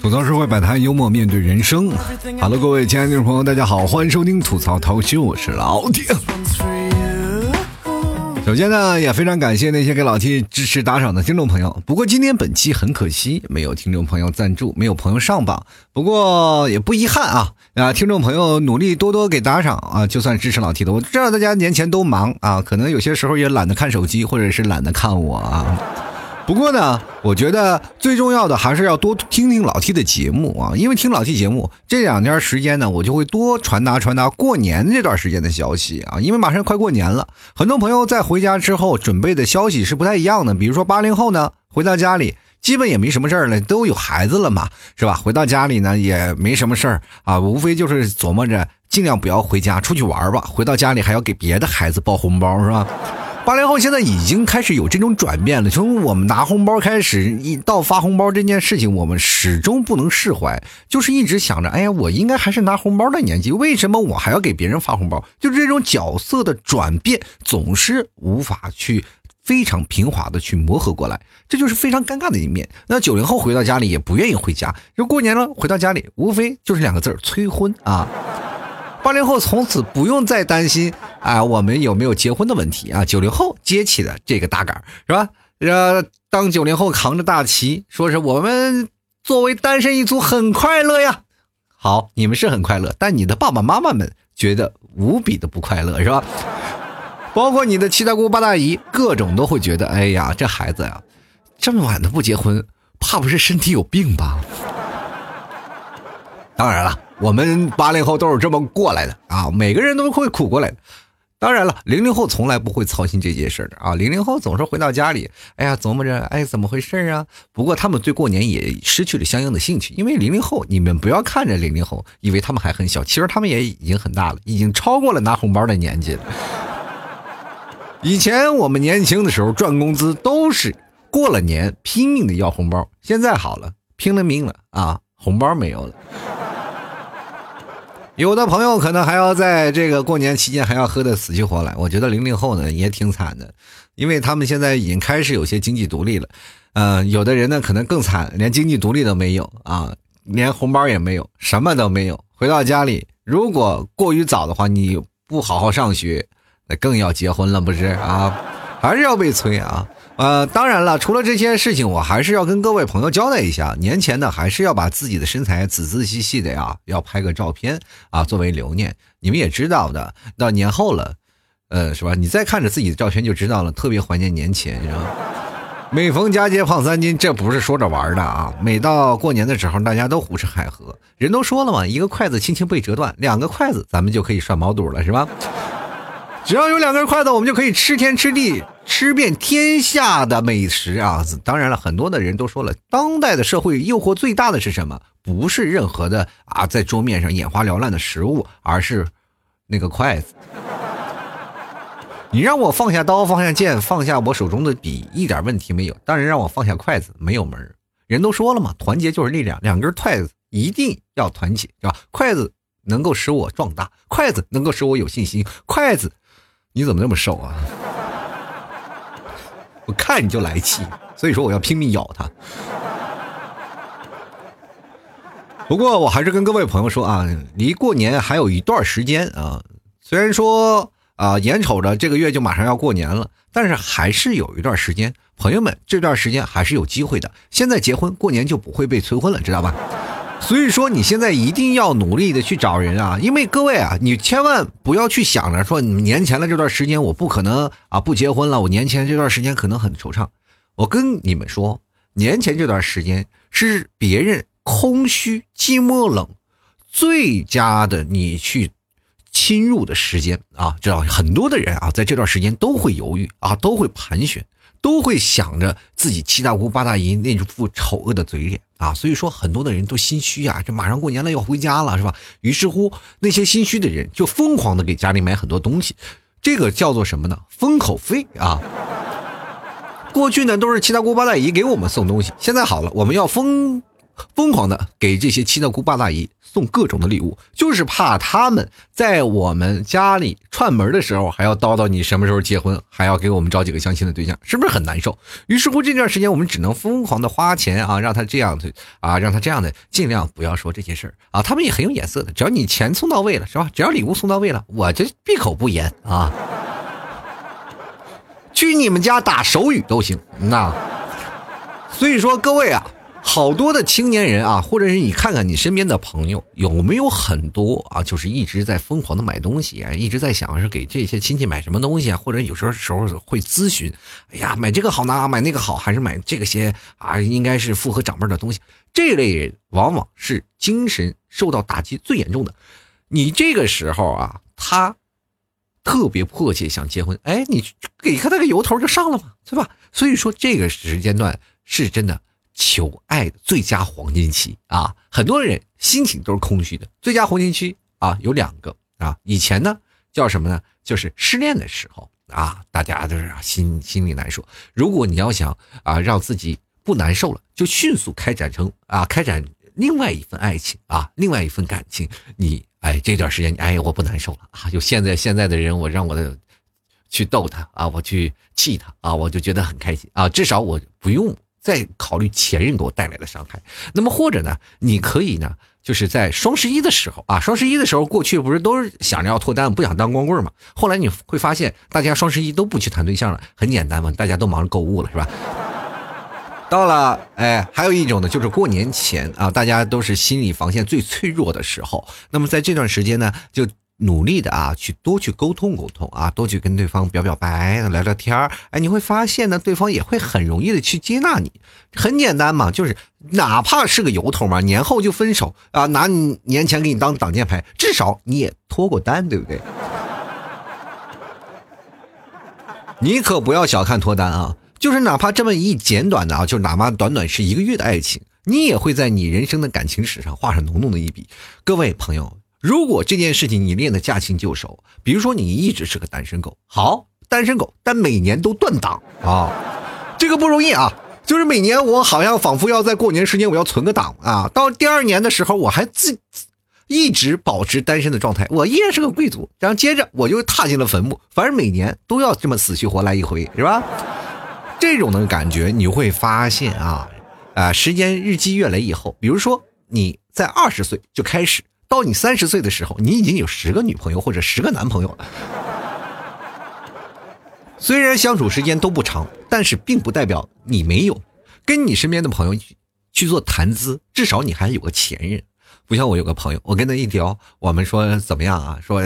吐槽社会百态，幽默面对人生。Hello，各位亲爱的听众朋友，大家好，欢迎收听吐槽涛秀，我是老铁。首先呢，也非常感谢那些给老 T 支持打赏的听众朋友。不过今天本期很可惜，没有听众朋友赞助，没有朋友上榜。不过也不遗憾啊啊！听众朋友努力多多给打赏啊，就算支持老 T 的。我知道大家年前都忙啊，可能有些时候也懒得看手机，或者是懒得看我啊。不过呢，我觉得最重要的还是要多听听老 T 的节目啊，因为听老 T 节目这两天时间呢，我就会多传达传达过年这段时间的消息啊，因为马上快过年了，很多朋友在回家之后准备的消息是不太一样的。比如说八零后呢，回到家里基本也没什么事儿了，都有孩子了嘛，是吧？回到家里呢也没什么事儿啊，无非就是琢磨着尽量不要回家，出去玩吧。回到家里还要给别的孩子包红包，是吧？八零后现在已经开始有这种转变了，从我们拿红包开始，一到发红包这件事情，我们始终不能释怀，就是一直想着，哎呀，我应该还是拿红包的年纪，为什么我还要给别人发红包？就是这种角色的转变，总是无法去非常平滑的去磨合过来，这就是非常尴尬的一面。那九零后回到家里也不愿意回家，就过年了回到家里，无非就是两个字催婚啊。八零后从此不用再担心啊，我们有没有结婚的问题啊？九零后接起了这个大杆，是吧？呃，当九零后扛着大旗，说是我们作为单身一族很快乐呀。好，你们是很快乐，但你的爸爸妈妈们觉得无比的不快乐，是吧？包括你的七大姑八大姨，各种都会觉得，哎呀，这孩子呀，这么晚都不结婚，怕不是身体有病吧？当然了。我们八零后都是这么过来的啊，每个人都会苦过来的。当然了，零零后从来不会操心这件事的啊。零零后总是回到家里，哎呀，琢磨着，哎，怎么回事啊？不过他们对过年也失去了相应的兴趣，因为零零后，你们不要看着零零后，以为他们还很小，其实他们也已经很大了，已经超过了拿红包的年纪了。以前我们年轻的时候赚工资都是过了年拼命的要红包，现在好了，拼了命了啊，红包没有了。有的朋友可能还要在这个过年期间还要喝的死去活来，我觉得零零后呢也挺惨的，因为他们现在已经开始有些经济独立了，嗯，有的人呢可能更惨，连经济独立都没有啊，连红包也没有，什么都没有。回到家里，如果过于早的话，你不好好上学，那更要结婚了，不是啊？还是要被催啊？呃，当然了，除了这些事情，我还是要跟各位朋友交代一下，年前呢，还是要把自己的身材仔仔细细的呀，要拍个照片啊，作为留念。你们也知道的，到年后了，呃，是吧？你再看着自己的照片就知道了，特别怀念年前，是吧？每逢佳节胖三斤，这不是说着玩的啊！每到过年的时候，大家都胡吃海喝。人都说了嘛，一个筷子轻轻被折断，两个筷子咱们就可以涮毛肚了，是吧？只要有两根筷子，我们就可以吃天吃地。吃遍天下的美食啊！当然了，很多的人都说了，当代的社会诱惑最大的是什么？不是任何的啊，在桌面上眼花缭乱的食物，而是那个筷子。你让我放下刀，放下剑，放下我手中的笔，一点问题没有。当然，让我放下筷子，没有门人都说了嘛，团结就是力量，两根筷子一定要团结，是吧？筷子能够使我壮大，筷子能够使我有信心，筷子，你怎么那么瘦啊？我看你就来气，所以说我要拼命咬他。不过我还是跟各位朋友说啊，离过年还有一段时间啊。虽然说啊，眼瞅着这个月就马上要过年了，但是还是有一段时间，朋友们这段时间还是有机会的。现在结婚，过年就不会被催婚了，知道吧？所以说，你现在一定要努力的去找人啊！因为各位啊，你千万不要去想着说，你年前的这段时间我不可能啊不结婚了，我年前这段时间可能很惆怅。我跟你们说，年前这段时间是别人空虚、寂寞、冷最佳的你去侵入的时间啊！知道很多的人啊，在这段时间都会犹豫啊，都会盘旋。都会想着自己七大姑八大姨那副丑恶的嘴脸啊，所以说很多的人都心虚啊，这马上过年了要回家了是吧？于是乎那些心虚的人就疯狂的给家里买很多东西，这个叫做什么呢？封口费啊！过去呢都是七大姑八大姨给我们送东西，现在好了，我们要疯疯狂的给这些七大姑八大姨送各种的礼物，就是怕他们在我们家里串门的时候还要叨叨你什么时候结婚，还要给我们找几个相亲的对象，是不是很难受？于是乎这段时间我们只能疯狂的花钱啊，让他这样的啊，让他这样的尽量不要说这些事儿啊。他们也很有眼色的，只要你钱送到位了，是吧？只要礼物送到位了，我这闭口不言啊。去你们家打手语都行，那。所以说各位啊。好多的青年人啊，或者是你看看你身边的朋友，有没有很多啊，就是一直在疯狂的买东西啊，一直在想是给这些亲戚买什么东西啊，或者有时候时候会咨询，哎呀，买这个好呢，买那个好，还是买这个些啊，应该是符合长辈的东西。这类人往往是精神受到打击最严重的。你这个时候啊，他特别迫切想结婚，哎，你给他那个由头就上了嘛，对吧？所以说这个时间段是真的。求爱的最佳黄金期啊，很多人心情都是空虚的。最佳黄金期啊，有两个啊。以前呢叫什么呢？就是失恋的时候啊，大家都是心心里难受。如果你要想啊让自己不难受了，就迅速开展成啊开展另外一份爱情啊，另外一份感情。你哎这段时间你哎我不难受了啊，就现在现在的人我让我的去逗他啊，我去气他啊，我就觉得很开心啊，至少我不用。再考虑前任给我带来的伤害，那么或者呢，你可以呢，就是在双十一的时候啊，双十一的时候过去不是都是想着要脱单，不想当光棍嘛？后来你会发现，大家双十一都不去谈对象了，很简单嘛，大家都忙着购物了，是吧？到了，哎，还有一种呢，就是过年前啊，大家都是心理防线最脆弱的时候，那么在这段时间呢，就。努力的啊，去多去沟通沟通啊，多去跟对方表表白，聊聊天儿。哎，你会发现呢，对方也会很容易的去接纳你。很简单嘛，就是哪怕是个由头嘛，年后就分手啊，拿你年前给你当挡箭牌，至少你也脱过单，对不对？你可不要小看脱单啊，就是哪怕这么一简短的啊，就哪怕短短是一个月的爱情，你也会在你人生的感情史上画上浓浓的一笔。各位朋友。如果这件事情你练的驾轻就熟，比如说你一直是个单身狗，好，单身狗，但每年都断档啊，这个不容易啊。就是每年我好像仿佛要在过年时间我要存个档啊，到第二年的时候我还自一直保持单身的状态，我依然是个贵族。然后接着我就踏进了坟墓，反正每年都要这么死去活来一回，是吧？这种的感觉你会发现啊，啊，时间日积月累以后，比如说你在二十岁就开始。到你三十岁的时候，你已经有十个女朋友或者十个男朋友了。虽然相处时间都不长，但是并不代表你没有跟你身边的朋友去做谈资，至少你还有个前任。不像我有个朋友，我跟他一聊，我们说怎么样啊？说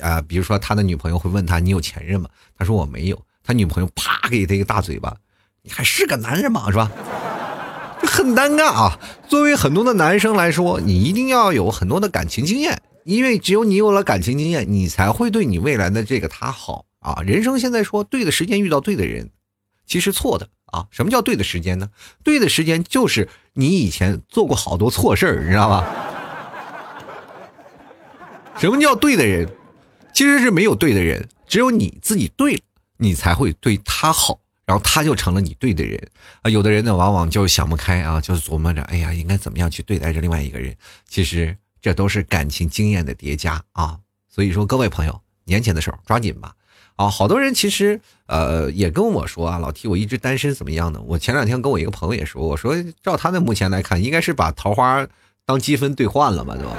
啊，比如说他的女朋友会问他你有前任吗？他说我没有。他女朋友啪给他一个大嘴巴，你还是个男人吗？是吧？很尴尬啊！作为很多的男生来说，你一定要有很多的感情经验，因为只有你有了感情经验，你才会对你未来的这个他好啊。人生现在说对的时间遇到对的人，其实错的啊。什么叫对的时间呢？对的时间就是你以前做过好多错事儿，你知道吧？什么叫对的人？其实是没有对的人，只有你自己对了，你才会对他好。然后他就成了你对的人啊！有的人呢，往往就想不开啊，就琢磨着，哎呀，应该怎么样去对待着另外一个人？其实这都是感情经验的叠加啊！所以说，各位朋友，年前的时候抓紧吧！啊，好多人其实呃也跟我说啊，老提我一直单身怎么样呢？我前两天跟我一个朋友也说，我说照他的目前来看，应该是把桃花当积分兑换了嘛，对吧？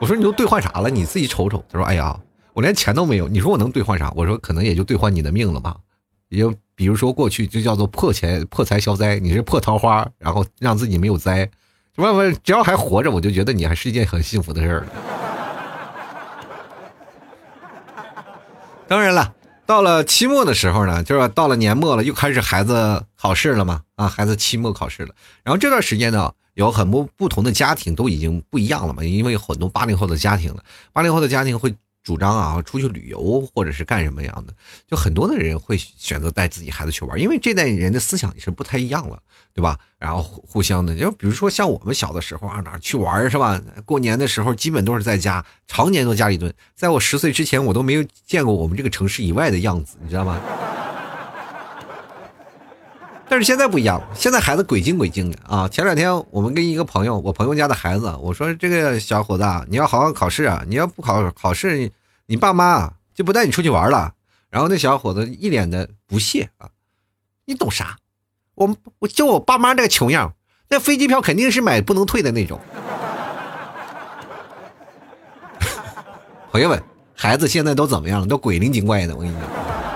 我说你都兑换啥了？你自己瞅瞅。他说，哎呀。我连钱都没有，你说我能兑换啥？我说可能也就兑换你的命了吧。也就比如说过去就叫做破钱破财消灾，你是破桃花，然后让自己没有灾，不不，只要还活着，我就觉得你还是一件很幸福的事儿。当然了，到了期末的时候呢，就是到了年末了，又开始孩子考试了嘛。啊，孩子期末考试了，然后这段时间呢，有很多不同的家庭都已经不一样了嘛，因为很多八零后的家庭了，八零后的家庭会。主张啊，出去旅游或者是干什么样的，就很多的人会选择带自己孩子去玩，因为这代人的思想也是不太一样了，对吧？然后互相的，就比如说像我们小的时候啊，哪去玩是吧？过年的时候基本都是在家，常年都家里蹲。在我十岁之前，我都没有见过我们这个城市以外的样子，你知道吗？但是现在不一样了，现在孩子鬼精鬼精的啊！前两天我们跟一个朋友，我朋友家的孩子，我说这个小伙子，你要好好考试啊！你要不考考试，你爸妈就不带你出去玩了。然后那小伙子一脸的不屑啊，你懂啥？我我就我爸妈那个穷样，那飞机票肯定是买不能退的那种。朋友们，孩子现在都怎么样了？都鬼灵精怪的，我跟你讲。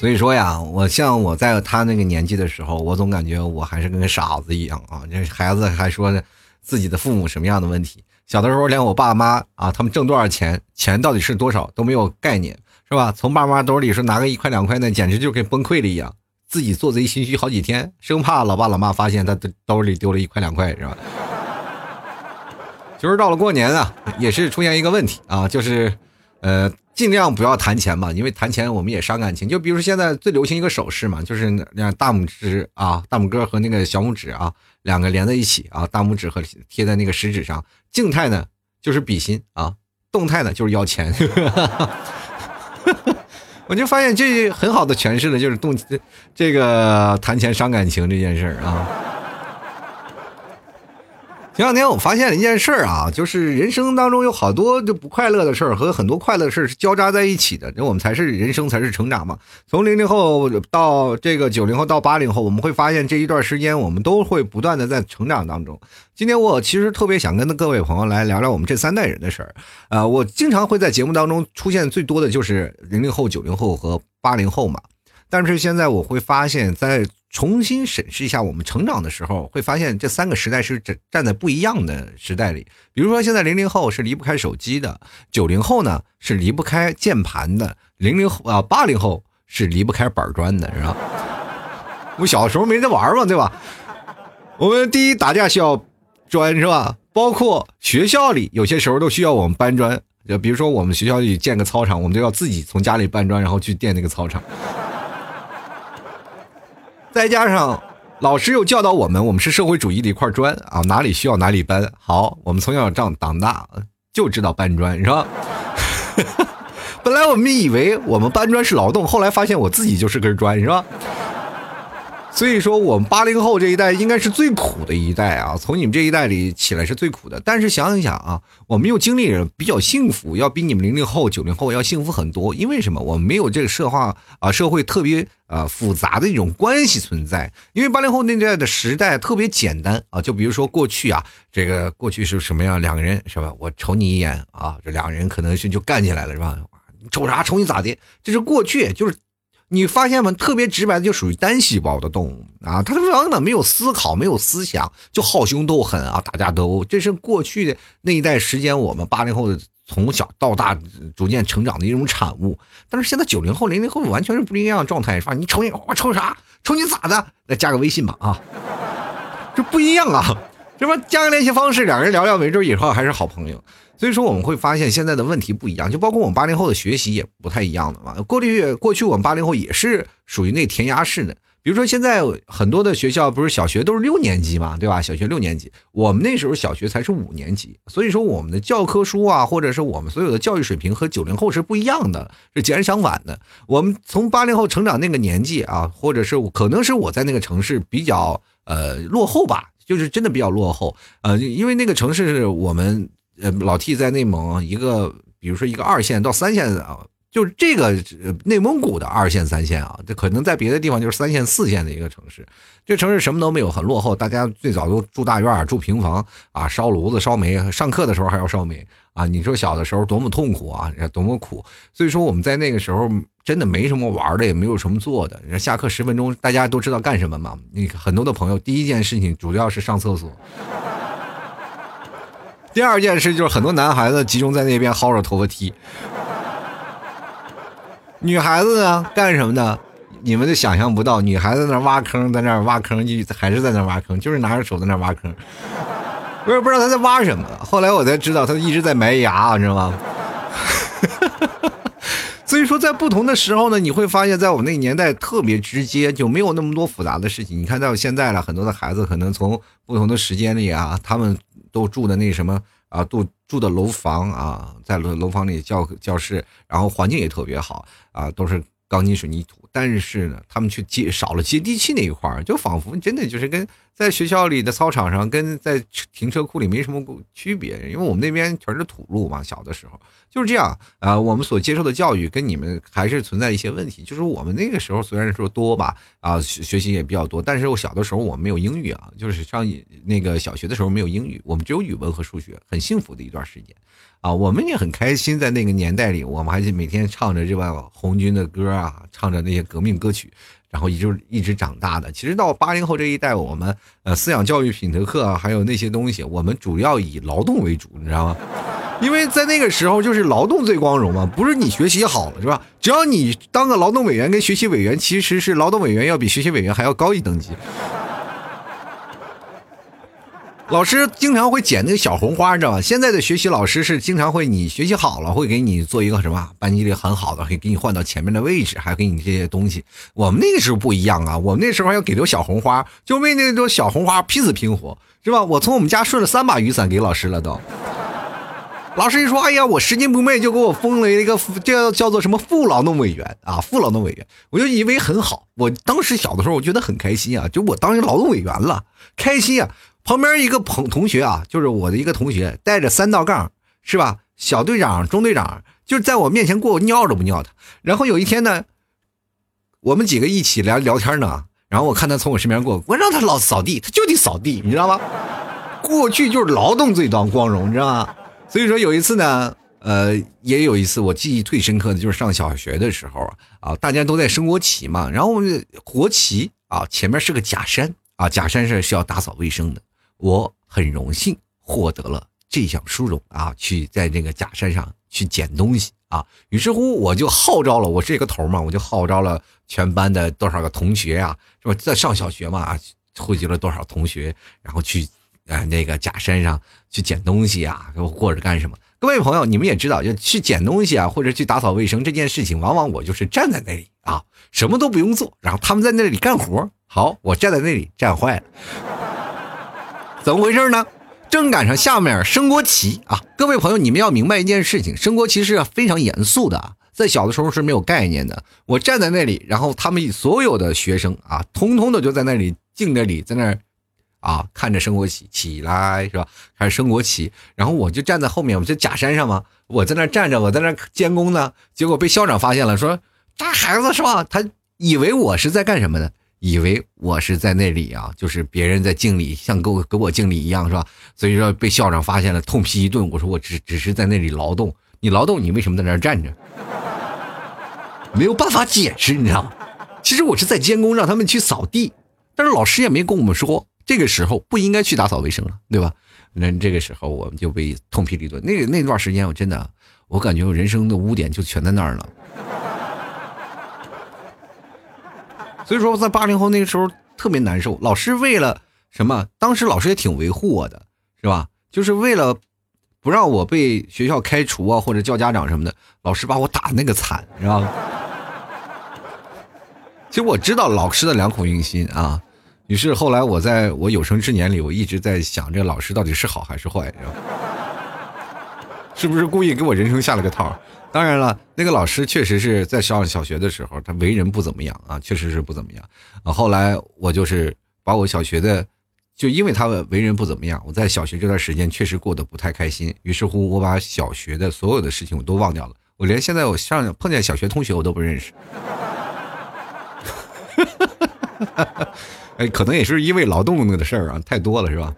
所以说呀，我像我在他那个年纪的时候，我总感觉我还是跟个傻子一样啊。这孩子还说自己的父母什么样的问题，小的时候连我爸妈啊，他们挣多少钱，钱到底是多少都没有概念，是吧？从爸妈兜里说拿个一块两块，那简直就跟崩溃了一样，自己做贼心虚好几天，生怕老爸老妈发现他的兜里丢了一块两块，是吧？就是到了过年啊，也是出现一个问题啊，就是，呃。尽量不要谈钱嘛，因为谈钱我们也伤感情。就比如说现在最流行一个手势嘛，就是那大拇指啊，大拇哥和那个小拇指啊，两个连在一起啊，大拇指和贴在那个食指上。静态呢就是比心啊，动态呢就是要钱。我就发现这很好的诠释了就是动这个谈钱伤感情这件事儿啊。前两天我发现了一件事儿啊，就是人生当中有好多就不快乐的事儿和很多快乐的事儿是交叉在一起的，那我们才是人生，才是成长嘛。从零零后到这个九零后到八零后，我们会发现这一段时间我们都会不断的在成长当中。今天我其实特别想跟各位朋友来聊聊我们这三代人的事儿，呃，我经常会在节目当中出现最多的就是零零后、九零后和八零后嘛，但是现在我会发现，在重新审视一下我们成长的时候，会发现这三个时代是站站在不一样的时代里。比如说，现在零零后是离不开手机的，九零后呢是离不开键盘的，零零后啊八零后是离不开板砖的，是吧？我小时候没得玩嘛，对吧？我们第一打架需要砖，是吧？包括学校里有些时候都需要我们搬砖，就比如说我们学校里建个操场，我们都要自己从家里搬砖，然后去垫那个操场。再加上老师又教导我们，我们是社会主义的一块砖啊，哪里需要哪里搬。好，我们从小长长大就知道搬砖，是吧？本来我们以为我们搬砖是劳动，后来发现我自己就是根砖，是吧？所以说，我们八零后这一代应该是最苦的一代啊！从你们这一代里起来是最苦的。但是想一想啊，我们又经历了比较幸福，要比你们零零后、九零后要幸福很多。因为什么？我们没有这个社化啊，社会特别啊复杂的一种关系存在。因为八零后那代的时代特别简单啊，就比如说过去啊，这个过去是什么样？两个人是吧？我瞅你一眼啊，这两个人可能是就干起来了是吧？瞅啥？瞅你咋的？这是过去，就是。你发现吗？特别直白的就属于单细胞的动物啊，它根本没有思考，没有思想，就好凶斗狠啊，打架斗殴。这是过去的那一代时间，我们八零后的从小到大逐渐成长的一种产物。但是现在九零后、零零后完全是不一样的状态，是吧？你瞅你，我瞅啥？瞅你咋的？来加个微信吧啊，这不一样啊，是吧？加个联系方式，两人聊聊，没准以后还是好朋友。所以说我们会发现现在的问题不一样，就包括我们八零后的学习也不太一样的嘛。过去过去我们八零后也是属于那填鸭式的，比如说现在很多的学校不是小学都是六年级嘛，对吧？小学六年级，我们那时候小学才是五年级，所以说我们的教科书啊，或者是我们所有的教育水平和九零后是不一样的，是截然相反的。我们从八零后成长那个年纪啊，或者是可能是我在那个城市比较呃落后吧，就是真的比较落后，呃，因为那个城市是我们。呃，老 T 在内蒙一个，比如说一个二线到三线啊，就是这个内蒙古的二线三线啊，这可能在别的地方就是三线四线的一个城市。这城市什么都没有，很落后。大家最早都住大院住平房啊，烧炉子烧煤，上课的时候还要烧煤啊。你说小的时候多么痛苦啊，多么苦。所以说我们在那个时候真的没什么玩的，也没有什么做的。下课十分钟，大家都知道干什么吗？你很多的朋友第一件事情主要是上厕所。第二件事就是很多男孩子集中在那边薅着头发踢，女孩子呢干什么呢？你们都想象不到，女孩子那挖坑，在那挖坑，就还是在那挖坑，就是拿着手在那挖坑。我也不知道他在挖什么，后来我才知道他一直在埋牙，你知道吗？所以说，在不同的时候呢，你会发现在我们那个年代特别直接，就没有那么多复杂的事情。你看到现在了，很多的孩子可能从不同的时间里啊，他们都住的那什么啊，都住的楼房啊，在楼楼房里教教室，然后环境也特别好啊，都是钢筋水泥土。但是呢，他们却接少了接地气那一块儿，就仿佛真的就是跟在学校里的操场上，跟在停车库里没什么区别。因为我们那边全是土路嘛，小的时候就是这样啊。我们所接受的教育跟你们还是存在一些问题。就是我们那个时候虽然说多吧，啊，学学习也比较多，但是我小的时候我们没有英语啊，就是上那个小学的时候没有英语，我们只有语文和数学，很幸福的一段时间。啊，我们也很开心，在那个年代里，我们还是每天唱着这帮红军的歌啊，唱着那些革命歌曲，然后一直一直长大的。其实到八零后这一代，我们呃思想教育品德课啊，还有那些东西，我们主要以劳动为主，你知道吗？因为在那个时候就是劳动最光荣嘛，不是你学习好了是吧？只要你当个劳动委员跟学习委员，其实是劳动委员要比学习委员还要高一等级。老师经常会捡那个小红花，你知道吧？现在的学习老师是经常会，你学习好了会给你做一个什么班级里很好的，可以给你换到前面的位置，还给你这些东西。我们那个时候不一样啊，我们那时候还要给朵小红花，就为那朵小红花拼死拼活，是吧？我从我们家顺了三把雨伞给老师了都。老师一说，哎呀，我拾金不昧，就给我封了一个叫叫做什么副劳动委员啊，副劳动委员，我就以为很好。我当时小的时候，我觉得很开心啊，就我当上劳动委员了，开心啊。旁边一个朋同学啊，就是我的一个同学，带着三道杠，是吧？小队长、中队长，就是在我面前过，尿都不尿他。然后有一天呢，我们几个一起来聊天呢，然后我看他从我身边过，我让他老扫地，他就得扫地，你知道吗？过去就是劳动最当光荣，你知道吗？所以说有一次呢，呃，也有一次我记忆最深刻的就是上小学的时候啊，大家都在升国旗嘛，然后国旗啊前面是个假山啊，假山是需要打扫卫生的。我很荣幸获得了这项殊荣啊！去在那个假山上去捡东西啊！于是乎，我就号召了，我是一个头嘛，我就号召了全班的多少个同学啊，是吧？在上小学嘛啊，汇集了多少同学，然后去啊那个假山上去捡东西啊，或者干什么？各位朋友，你们也知道，就去捡东西啊，或者去打扫卫生这件事情，往往我就是站在那里啊，什么都不用做，然后他们在那里干活。好，我站在那里站坏了。怎么回事呢？正赶上下面升国旗啊！各位朋友，你们要明白一件事情，升国旗是非常严肃的，在小的时候是没有概念的。我站在那里，然后他们所有的学生啊，通通的就在那里静着里，在那儿啊看着升国旗起来是吧？开始升国旗，然后我就站在后面，我就假山上嘛，我在那站着，我在那监工呢。结果被校长发现了，说这孩子是吧？他以为我是在干什么呢？以为我是在那里啊，就是别人在敬礼，像给我给我敬礼一样，是吧？所以说被校长发现了，痛批一顿。我说我只只是在那里劳动，你劳动，你为什么在那儿站着？没有办法解释，你知道吗？其实我是在监工，让他们去扫地，但是老师也没跟我们说，这个时候不应该去打扫卫生了，对吧？那这个时候我们就被痛批了一顿。那那段时间，我真的，我感觉我人生的污点就全在那儿了。所以说，在八零后那个时候特别难受。老师为了什么？当时老师也挺维护我的，是吧？就是为了不让我被学校开除啊，或者叫家长什么的。老师把我打那个惨，知道吗？其实我知道老师的良苦用心啊。于是后来我在我有生之年里，我一直在想，这老师到底是好还是坏，是吧？是不是故意给我人生下了个套？当然了，那个老师确实是在上小学的时候，他为人不怎么样啊，确实是不怎么样。啊，后来我就是把我小学的，就因为他为人不怎么样，我在小学这段时间确实过得不太开心。于是乎，我把小学的所有的事情我都忘掉了，我连现在我上碰见小学同学我都不认识。哎，可能也是因为劳动的事儿啊，太多了，是吧？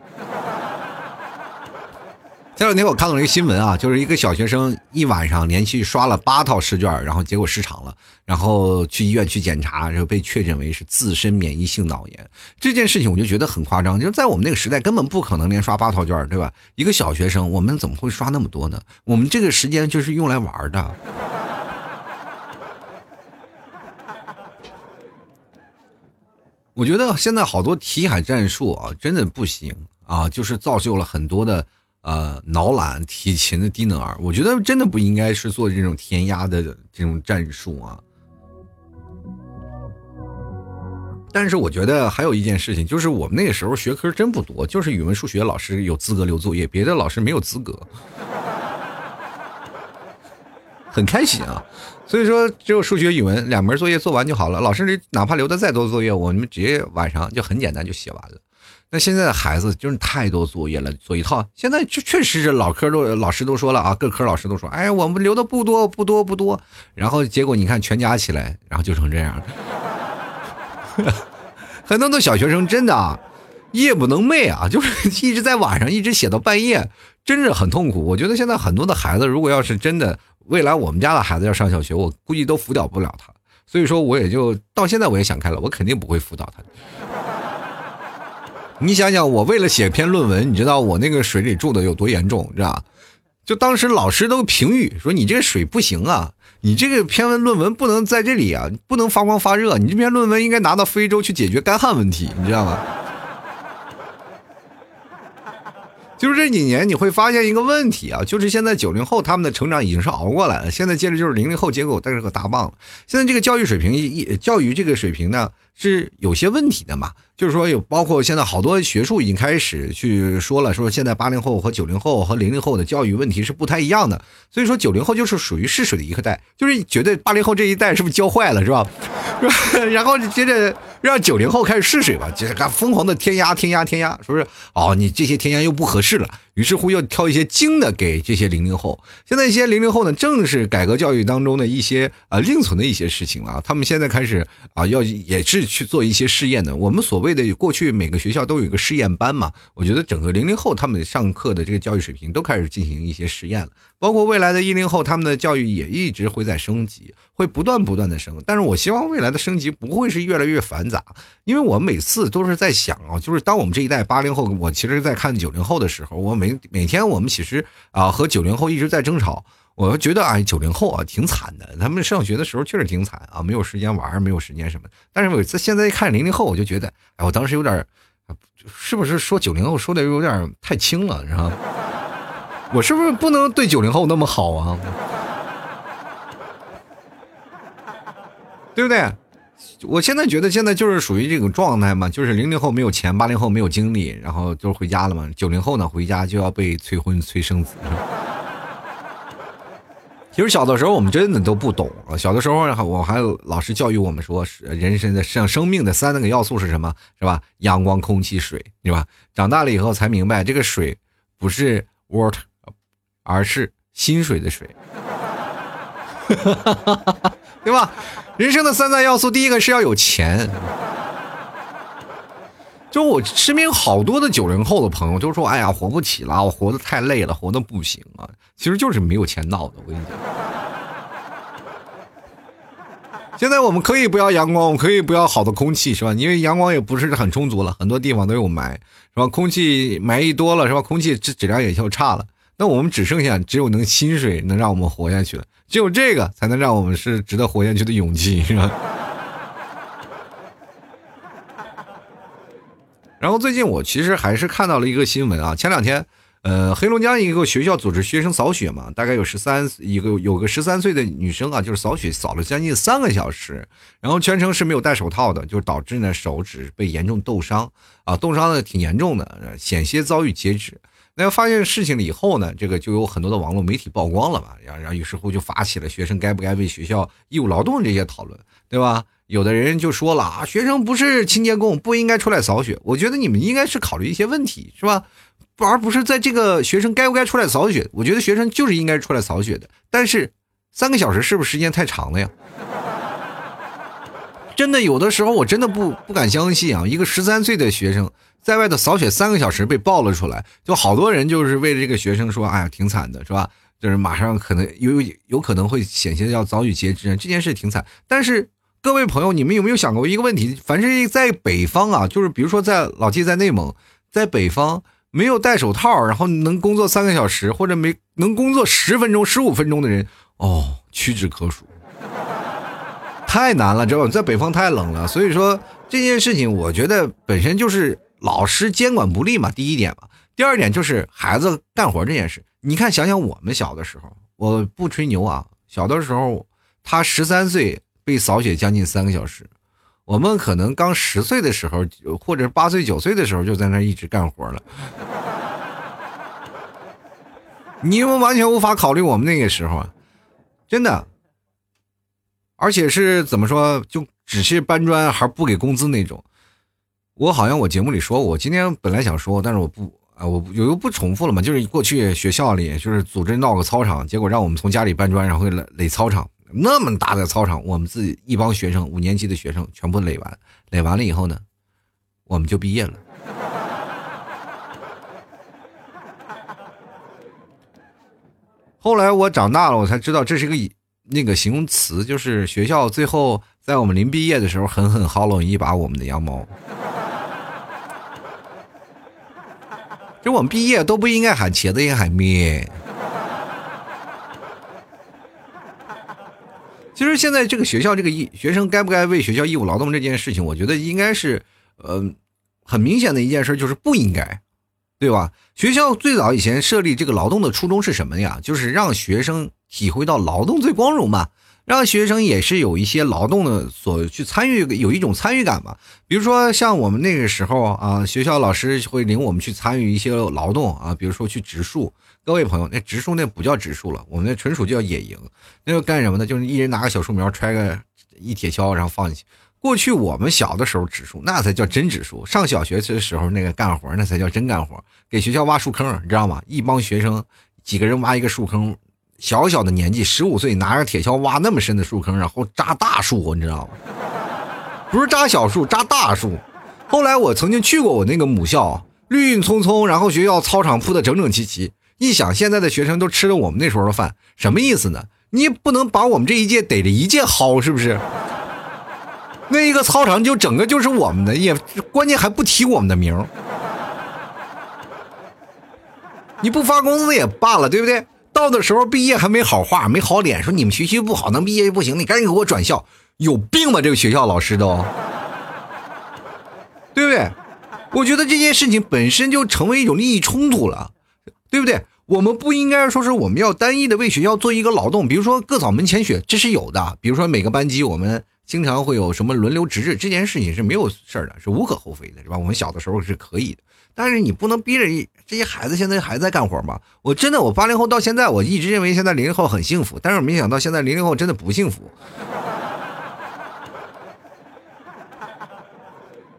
前两天我看到一个新闻啊，就是一个小学生一晚上连续刷了八套试卷，然后结果失常了，然后去医院去检查，然后被确诊为是自身免疫性脑炎。这件事情我就觉得很夸张，就是在我们那个时代根本不可能连刷八套卷，对吧？一个小学生，我们怎么会刷那么多呢？我们这个时间就是用来玩的。我觉得现在好多题海战术啊，真的不行啊，就是造就了很多的。呃脑懒体勤的低能儿。我觉得真的不应该是做这种填鸭的这种战术啊。但是我觉得还有一件事情，就是我们那个时候学科真不多，就是语文、数学老师有资格留作业，别的老师没有资格。很开心啊，所以说只有数学、语文两门作业做完就好了。老师哪怕留的再多作业，我们直接晚上就很简单就写完了。那现在的孩子就是太多作业了，做一套。现在确确实是老科都老师都说了啊，各科老师都说，哎，我们留的不多不多不多。然后结果你看全加起来，然后就成这样。很多的小学生真的啊，夜不能寐啊，就是 一直在晚上一直写到半夜，真是很痛苦。我觉得现在很多的孩子，如果要是真的未来我们家的孩子要上小学，我估计都辅导不了他。所以说，我也就到现在我也想开了，我肯定不会辅导他。你想想，我为了写篇论文，你知道我那个水里住的有多严重，知道吧？就当时老师都评语说你这个水不行啊。你这个篇文论文不能在这里啊，不能发光发热。你这篇论文应该拿到非洲去解决干旱问题，你知道吗？就是这几年你会发现一个问题啊，就是现在九零后他们的成长已经是熬过来了，现在接着就是零零后结果带着个大棒。现在这个教育水平一教育这个水平呢是有些问题的嘛。就是说，有包括现在好多学术已经开始去说了，说现在八零后和九零后和零零后的教育问题是不太一样的。所以说，九零后就是属于试水的一个代，就是觉得八零后这一代是不是教坏了，是吧？然后接着让九零后开始试水吧，就是干疯狂的添压、添压、添压，是不是？哦，你这些添压又不合适了，于是乎又挑一些精的给这些零零后。现在一些零零后呢，正是改革教育当中的一些啊另存的一些事情了。他们现在开始啊，要也是去做一些试验的。我们所谓。的过去每个学校都有一个试验班嘛，我觉得整个零零后他们上课的这个教育水平都开始进行一些实验了，包括未来的一零后他们的教育也一直会在升级，会不断不断的升。但是我希望未来的升级不会是越来越繁杂，因为我每次都是在想啊，就是当我们这一代八零后，我其实在看九零后的时候，我每每天我们其实啊和九零后一直在争吵。我觉得啊，九零后啊挺惨的，他们上学的时候确实挺惨啊，没有时间玩，没有时间什么。但是我现在一看零零后，我就觉得，哎，我当时有点，是不是说九零后说的有点太轻了，是吧？我是不是不能对九零后那么好啊？对不对？我现在觉得现在就是属于这种状态嘛，就是零零后没有钱，八零后没有精力，然后就回家了嘛。九零后呢，回家就要被催婚催生子。其实小的时候我们真的都不懂啊，小的时候我还有老师教育我们说，人生的像生命的三个要素是什么，是吧？阳光、空气、水，对吧？长大了以后才明白，这个水不是 water，而是薪水的水，哈哈哈哈哈对吧？人生的三大要素，第一个是要有钱。就我身边好多的九零后的朋友，都说：“哎呀，活不起了，我活得太累了，活得不行啊。”其实就是没有钱闹的。我跟你讲，现在我们可以不要阳光，我可以不要好的空气，是吧？因为阳光也不是很充足了，很多地方都有霾，是吧？空气霾一多了，是吧？空气质质量也就差了。那我们只剩下只有能薪水能让我们活下去了，只有这个才能让我们是值得活下去的勇气，是吧？然后最近我其实还是看到了一个新闻啊，前两天，呃，黑龙江一个学校组织学生扫雪嘛，大概有十三一个有个十三岁的女生啊，就是扫雪扫了将近三个小时，然后全程是没有戴手套的，就导致呢手指被严重冻伤啊，冻伤的挺严重的，险些遭遇截肢。那发现事情了以后呢，这个就有很多的网络媒体曝光了嘛，然然后有时候就发起了学生该不该为学校义务劳动这些讨论，对吧？有的人就说了啊，学生不是清洁工，不应该出来扫雪。我觉得你们应该是考虑一些问题，是吧？而不是在这个学生该不该出来扫雪。我觉得学生就是应该出来扫雪的。但是三个小时是不是时间太长了呀？真的有的时候我真的不不敢相信啊，一个十三岁的学生在外头扫雪三个小时被爆了出来，就好多人就是为了这个学生说，哎呀，挺惨的，是吧？就是马上可能有有可能会险些要遭遇截肢，这件事挺惨，但是。各位朋友，你们有没有想过一个问题？凡是在北方啊，就是比如说在老季在内蒙，在北方没有戴手套，然后能工作三个小时，或者没能工作十分钟、十五分钟的人，哦，屈指可数，太难了，知道吧？在北方太冷了，所以说这件事情，我觉得本身就是老师监管不力嘛，第一点嘛。第二点就是孩子干活这件事，你看想想我们小的时候，我不吹牛啊，小的时候他十三岁被扫雪将近三个小时，我们可能刚十岁的时候，或者八岁九岁的时候就在那一直干活了。你们完全无法考虑我们那个时候啊，真的，而且是怎么说，就只是搬砖还不给工资那种。我好像我节目里说过，我今天本来想说，但是我不啊，我有又不重复了嘛。就是过去学校里就是组织闹个操场，结果让我们从家里搬砖，然后垒垒操场。那么大的操场，我们自己一帮学生，五年级的学生全部垒完，垒完了以后呢，我们就毕业了。后来我长大了，我才知道这是一个那个形容词，就是学校最后在我们临毕业的时候狠狠薅了一把我们的羊毛。就我们毕业都不应该喊茄子，应该喊面。其实现在这个学校这个义学生该不该为学校义务劳动这件事情，我觉得应该是呃很明显的一件事，就是不应该。对吧？学校最早以前设立这个劳动的初衷是什么呀？就是让学生体会到劳动最光荣嘛，让学生也是有一些劳动的所去参与，有一种参与感嘛。比如说像我们那个时候啊，学校老师会领我们去参与一些劳动啊，比如说去植树。各位朋友，那植树那不叫植树了，我们那纯属叫野营。那个干什么呢？就是一人拿个小树苗，揣个一铁锹，然后放进去。过去我们小的时候植树，那才叫真植树。上小学的时候，那个干活那才叫真干活，给学校挖树坑，你知道吗？一帮学生几个人挖一个树坑，小小的年纪，十五岁，拿着铁锹挖那么深的树坑，然后扎大树，你知道吗？不是扎小树，扎大树。后来我曾经去过我那个母校，绿荫葱葱，然后学校操场铺的整整齐齐。一想，现在的学生都吃了我们那时候的饭，什么意思呢？你也不能把我们这一届逮着一届薅，是不是？那一个操场就整个就是我们的，也关键还不提我们的名你不发工资也罢了，对不对？到的时候毕业还没好话，没好脸，说你们学习不好，能毕业不行，你赶紧给我转校，有病吧？这个学校老师都，对不对？我觉得这件事情本身就成为一种利益冲突了，对不对？我们不应该说是我们要单一的为学校做一个劳动，比如说各扫门前雪，这是有的。比如说每个班级我们。经常会有什么轮流值日，这件事情是没有事儿的，是无可厚非的，是吧？我们小的时候是可以的，但是你不能逼着一这些孩子现在还在干活吗？我真的，我八零后到现在，我一直认为现在零零后很幸福，但是我没想到现在零零后真的不幸福。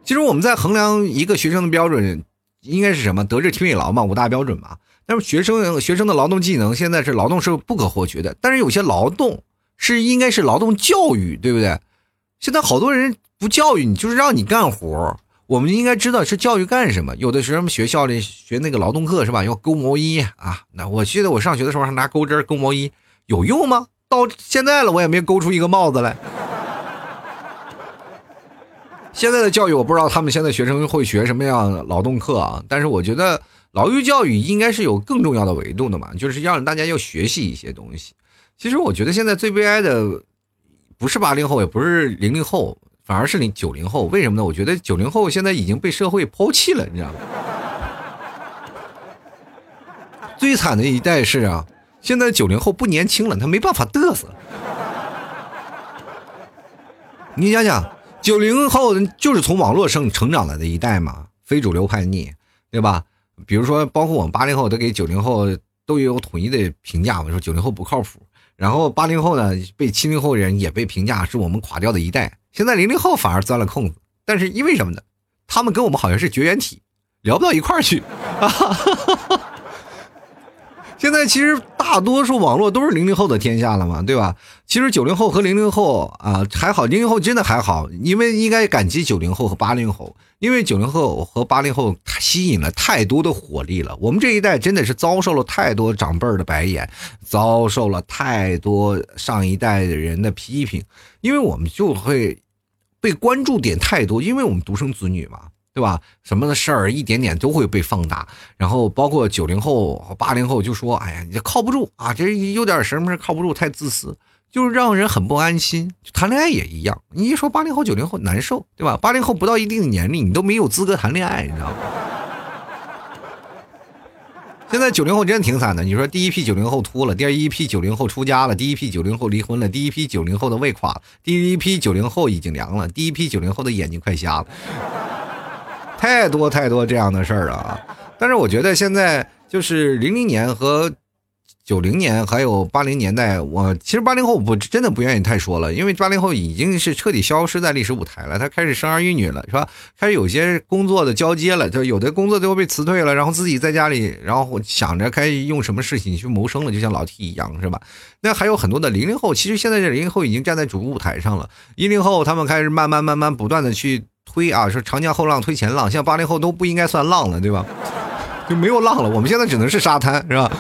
其实我们在衡量一个学生的标准，应该是什么？德智体美劳嘛，五大标准嘛。那么学生学生的劳动技能现在是劳动是不可或缺的，但是有些劳动是应该是劳动教育，对不对？现在好多人不教育你，就是让你干活我们应该知道是教育干什么。有的时候学校里学那个劳动课是吧？要勾毛衣啊。那我记得我上学的时候还拿钩针勾毛衣，有用吗？到现在了，我也没勾出一个帽子来。现在的教育我不知道他们现在学生会学什么样的劳动课啊？但是我觉得劳育教育应该是有更重要的维度的嘛，就是让大家要学习一些东西。其实我觉得现在最悲哀的。不是八零后，也不是零零后，反而是零九零后。为什么呢？我觉得九零后现在已经被社会抛弃了，你知道吗？最惨的一代是啊，现在九零后不年轻了，他没办法嘚瑟。你想想，九零后就是从网络上成长来的一代嘛，非主流叛逆，对吧？比如说，包括我们八零后都给九零后都有统一的评价我，说九零后不靠谱。然后八零后呢，被七零后人也被评价是我们垮掉的一代。现在零零后反而钻了空子，但是因为什么呢？他们跟我们好像是绝缘体，聊不到一块儿去啊。现在其实大多数网络都是零零后的天下了嘛，对吧？其实九零后和零零后啊还好，零零后真的还好，因为应该感激九零后和八零后，因为九零后和八零后吸引了太多的火力了。我们这一代真的是遭受了太多长辈儿的白眼，遭受了太多上一代的人的批评，因为我们就会被关注点太多，因为我们独生子女嘛。对吧？什么的事儿一点点都会被放大，然后包括九零后八零后就说：“哎呀，你这靠不住啊，这有点什么事靠不住，太自私，就是让人很不安心。”谈恋爱也一样，你一说八零后、九零后难受，对吧？八零后不到一定的年龄，你都没有资格谈恋爱，你知道吗？现在九零后真的挺惨的。你说第一批九零后秃了，第二一批九零后出家了，第一批九零后离婚了，第一批九零后的胃垮了，第一批九零后已经凉了，第一批九零后的眼睛快瞎了，太多太多这样的事儿了啊！但是我觉得现在就是零零年和。九零年还有八零年代，我其实八零后不真的不愿意太说了，因为八零后已经是彻底消失在历史舞台了。他开始生儿育女了，是吧？开始有些工作的交接了，就有的工作都被辞退了，然后自己在家里，然后想着该用什么事情去谋生了，就像老 T 一样，是吧？那还有很多的零零后，其实现在这零零后已经站在主舞台上了。一零后他们开始慢慢慢慢不断的去推啊，说长江后浪推前浪，像八零后都不应该算浪了，对吧？就没有浪了，我们现在只能是沙滩，是吧？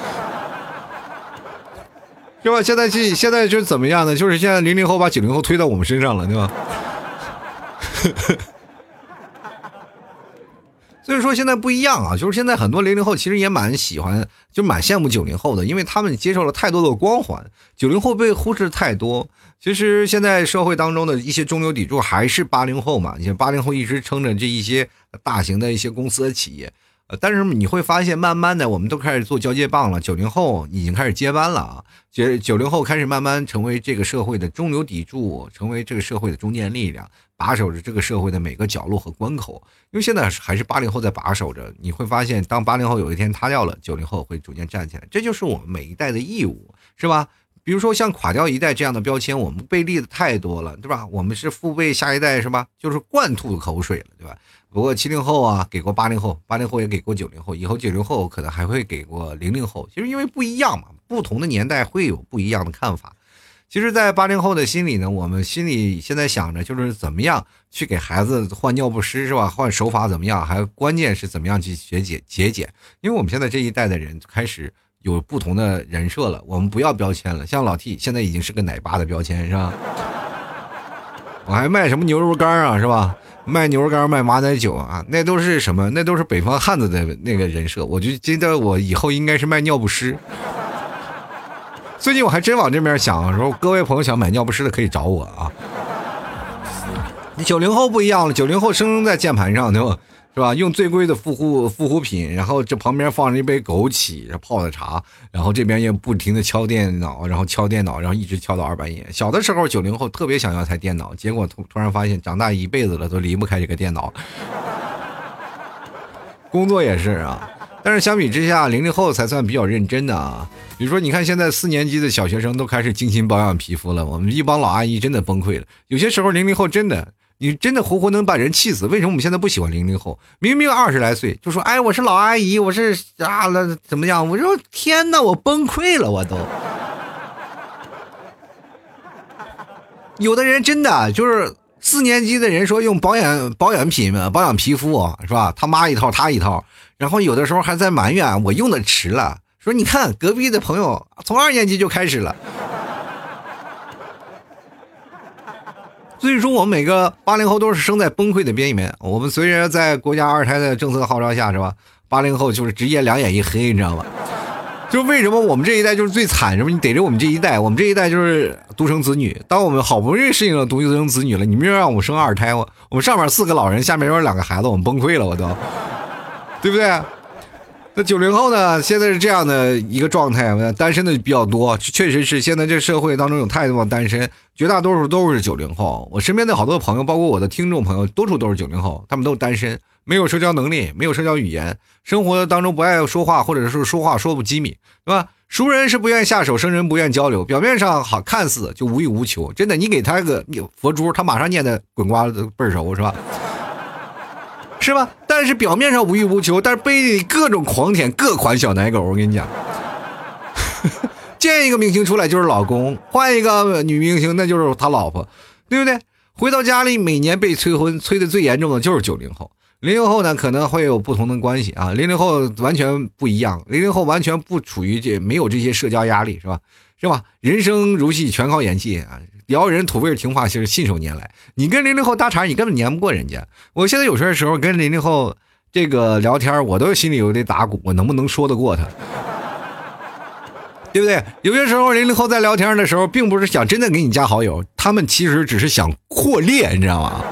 是吧？现在这现在就是怎么样呢？就是现在零零后把九零后推到我们身上了，对吧？所以说现在不一样啊，就是现在很多零零后其实也蛮喜欢，就蛮羡慕九零后的，因为他们接受了太多的光环，九零后被忽视太多。其实现在社会当中的一些中流砥柱还是八零后嘛，你像八零后一直撑着这一些大型的一些公司的企业。呃但是你会发现，慢慢的，我们都开始做交接棒了。九零后已经开始接班了啊，九九零后开始慢慢成为这个社会的中流砥柱，成为这个社会的中坚力量，把守着这个社会的每个角落和关口。因为现在还是八零后在把守着，你会发现，当八零后有一天塌掉了，九零后会逐渐站起来，这就是我们每一代的义务，是吧？比如说像垮掉一代这样的标签，我们被立的太多了，对吧？我们是父辈下一代，是吧？就是灌吐口水了，对吧？不过七零后啊，给过八零后，八零后也给过九零后，以后九零后可能还会给过零零后。其实因为不一样嘛，不同的年代会有不一样的看法。其实，在八零后的心里呢，我们心里现在想着就是怎么样去给孩子换尿不湿，是吧？换手法怎么样？还关键是怎么样去学节节俭？因为我们现在这一代的人开始。有不同的人设了，我们不要标签了。像老 T 现在已经是个奶爸的标签，是吧？我还卖什么牛肉干啊，是吧？卖牛肉干，卖马奶酒啊，那都是什么？那都是北方汉子的那个人设。我就觉得我以后应该是卖尿不湿。最近我还真往这边想，说各位朋友想买尿不湿的可以找我啊。你九零后不一样了，九零后生在键盘上，对吧？是吧？用最贵的护肤护肤品，然后这旁边放着一杯枸杞泡的茶，然后这边又不停的敲电脑，然后敲电脑，然后一直敲到二半夜。小的时候，九零后特别想要台电脑，结果突突然发现，长大一辈子了都离不开这个电脑。工作也是啊，但是相比之下，零零后才算比较认真的啊。比如说，你看现在四年级的小学生都开始精心保养皮肤了，我们一帮老阿姨真的崩溃了。有些时候，零零后真的。你真的活活能把人气死！为什么我们现在不喜欢零零后？明明二十来岁就说：“哎，我是老阿姨，我是啊了怎么样？”我说：“天哪，我崩溃了，我都。”有的人真的就是四年级的人说用保养保养品嘛保养皮肤是吧？他妈一套他一套，然后有的时候还在埋怨我用的迟了，说你看隔壁的朋友从二年级就开始了。所以说，我们每个八零后都是生在崩溃的边缘。我们虽然在国家二胎的政策号召下，是吧？八零后就是直接两眼一黑，你知道吗？就为什么我们这一代就是最惨？什么？你逮着我们这一代，我们这一代就是独生子女。当我们好不容易适应了独生子女了，你们又让我们生二胎，我我们上面四个老人，下面有两个孩子，我们崩溃了，我都，对不对？那九零后呢？现在是这样的一个状态，单身的比较多，确实是现在这社会当中有太多的单身，绝大多数都是九零后。我身边的好多朋友，包括我的听众朋友，多数都是九零后，他们都是单身，没有社交能力，没有社交语言，生活当中不爱说话，或者是说话说不机密，对吧？熟人是不愿下手，生人不愿交流，表面上好看似就无欲无求，真的，你给他个佛珠，他马上念的滚瓜倍儿熟，是吧？是吧？但是表面上无欲无求，但是背地里各种狂舔各款小奶狗。我跟你讲，见一个明星出来就是老公，换一个女明星那就是他老婆，对不对？回到家里每年被催婚，催的最严重的就是九零后。零零后呢可能会有不同的关系啊，零零后完全不一样，零零后完全不处于这没有这些社交压力，是吧？是吧？人生如戏，全靠演技啊！撩人土味情话，其实信手拈来。你跟零零后搭茬，你根本粘不过人家。我现在有些时候跟零零后这个聊天，我都心里有点打鼓，我能不能说得过他？对不对？有些时候零零后在聊天的时候，并不是想真的给你加好友，他们其实只是想扩列，你知道吗？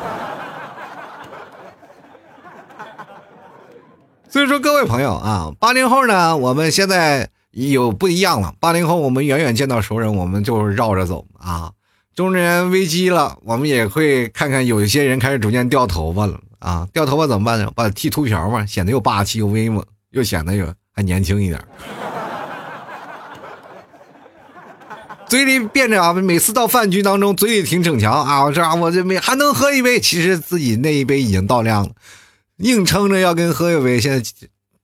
所以说，各位朋友啊，八零后呢，我们现在有不一样了。八零后，我们远远见到熟人，我们就绕着走啊。中年危机了，我们也会看看有一些人开始逐渐掉头发了啊。掉头发怎么办呢？把剃秃瓢嘛，显得又霸气又威猛，又显得有还年轻一点。嘴里变着啊，每次到饭局当中，嘴里挺逞强啊，我这我这没还能喝一杯，其实自己那一杯已经倒亮了，硬撑着要跟喝一杯。现在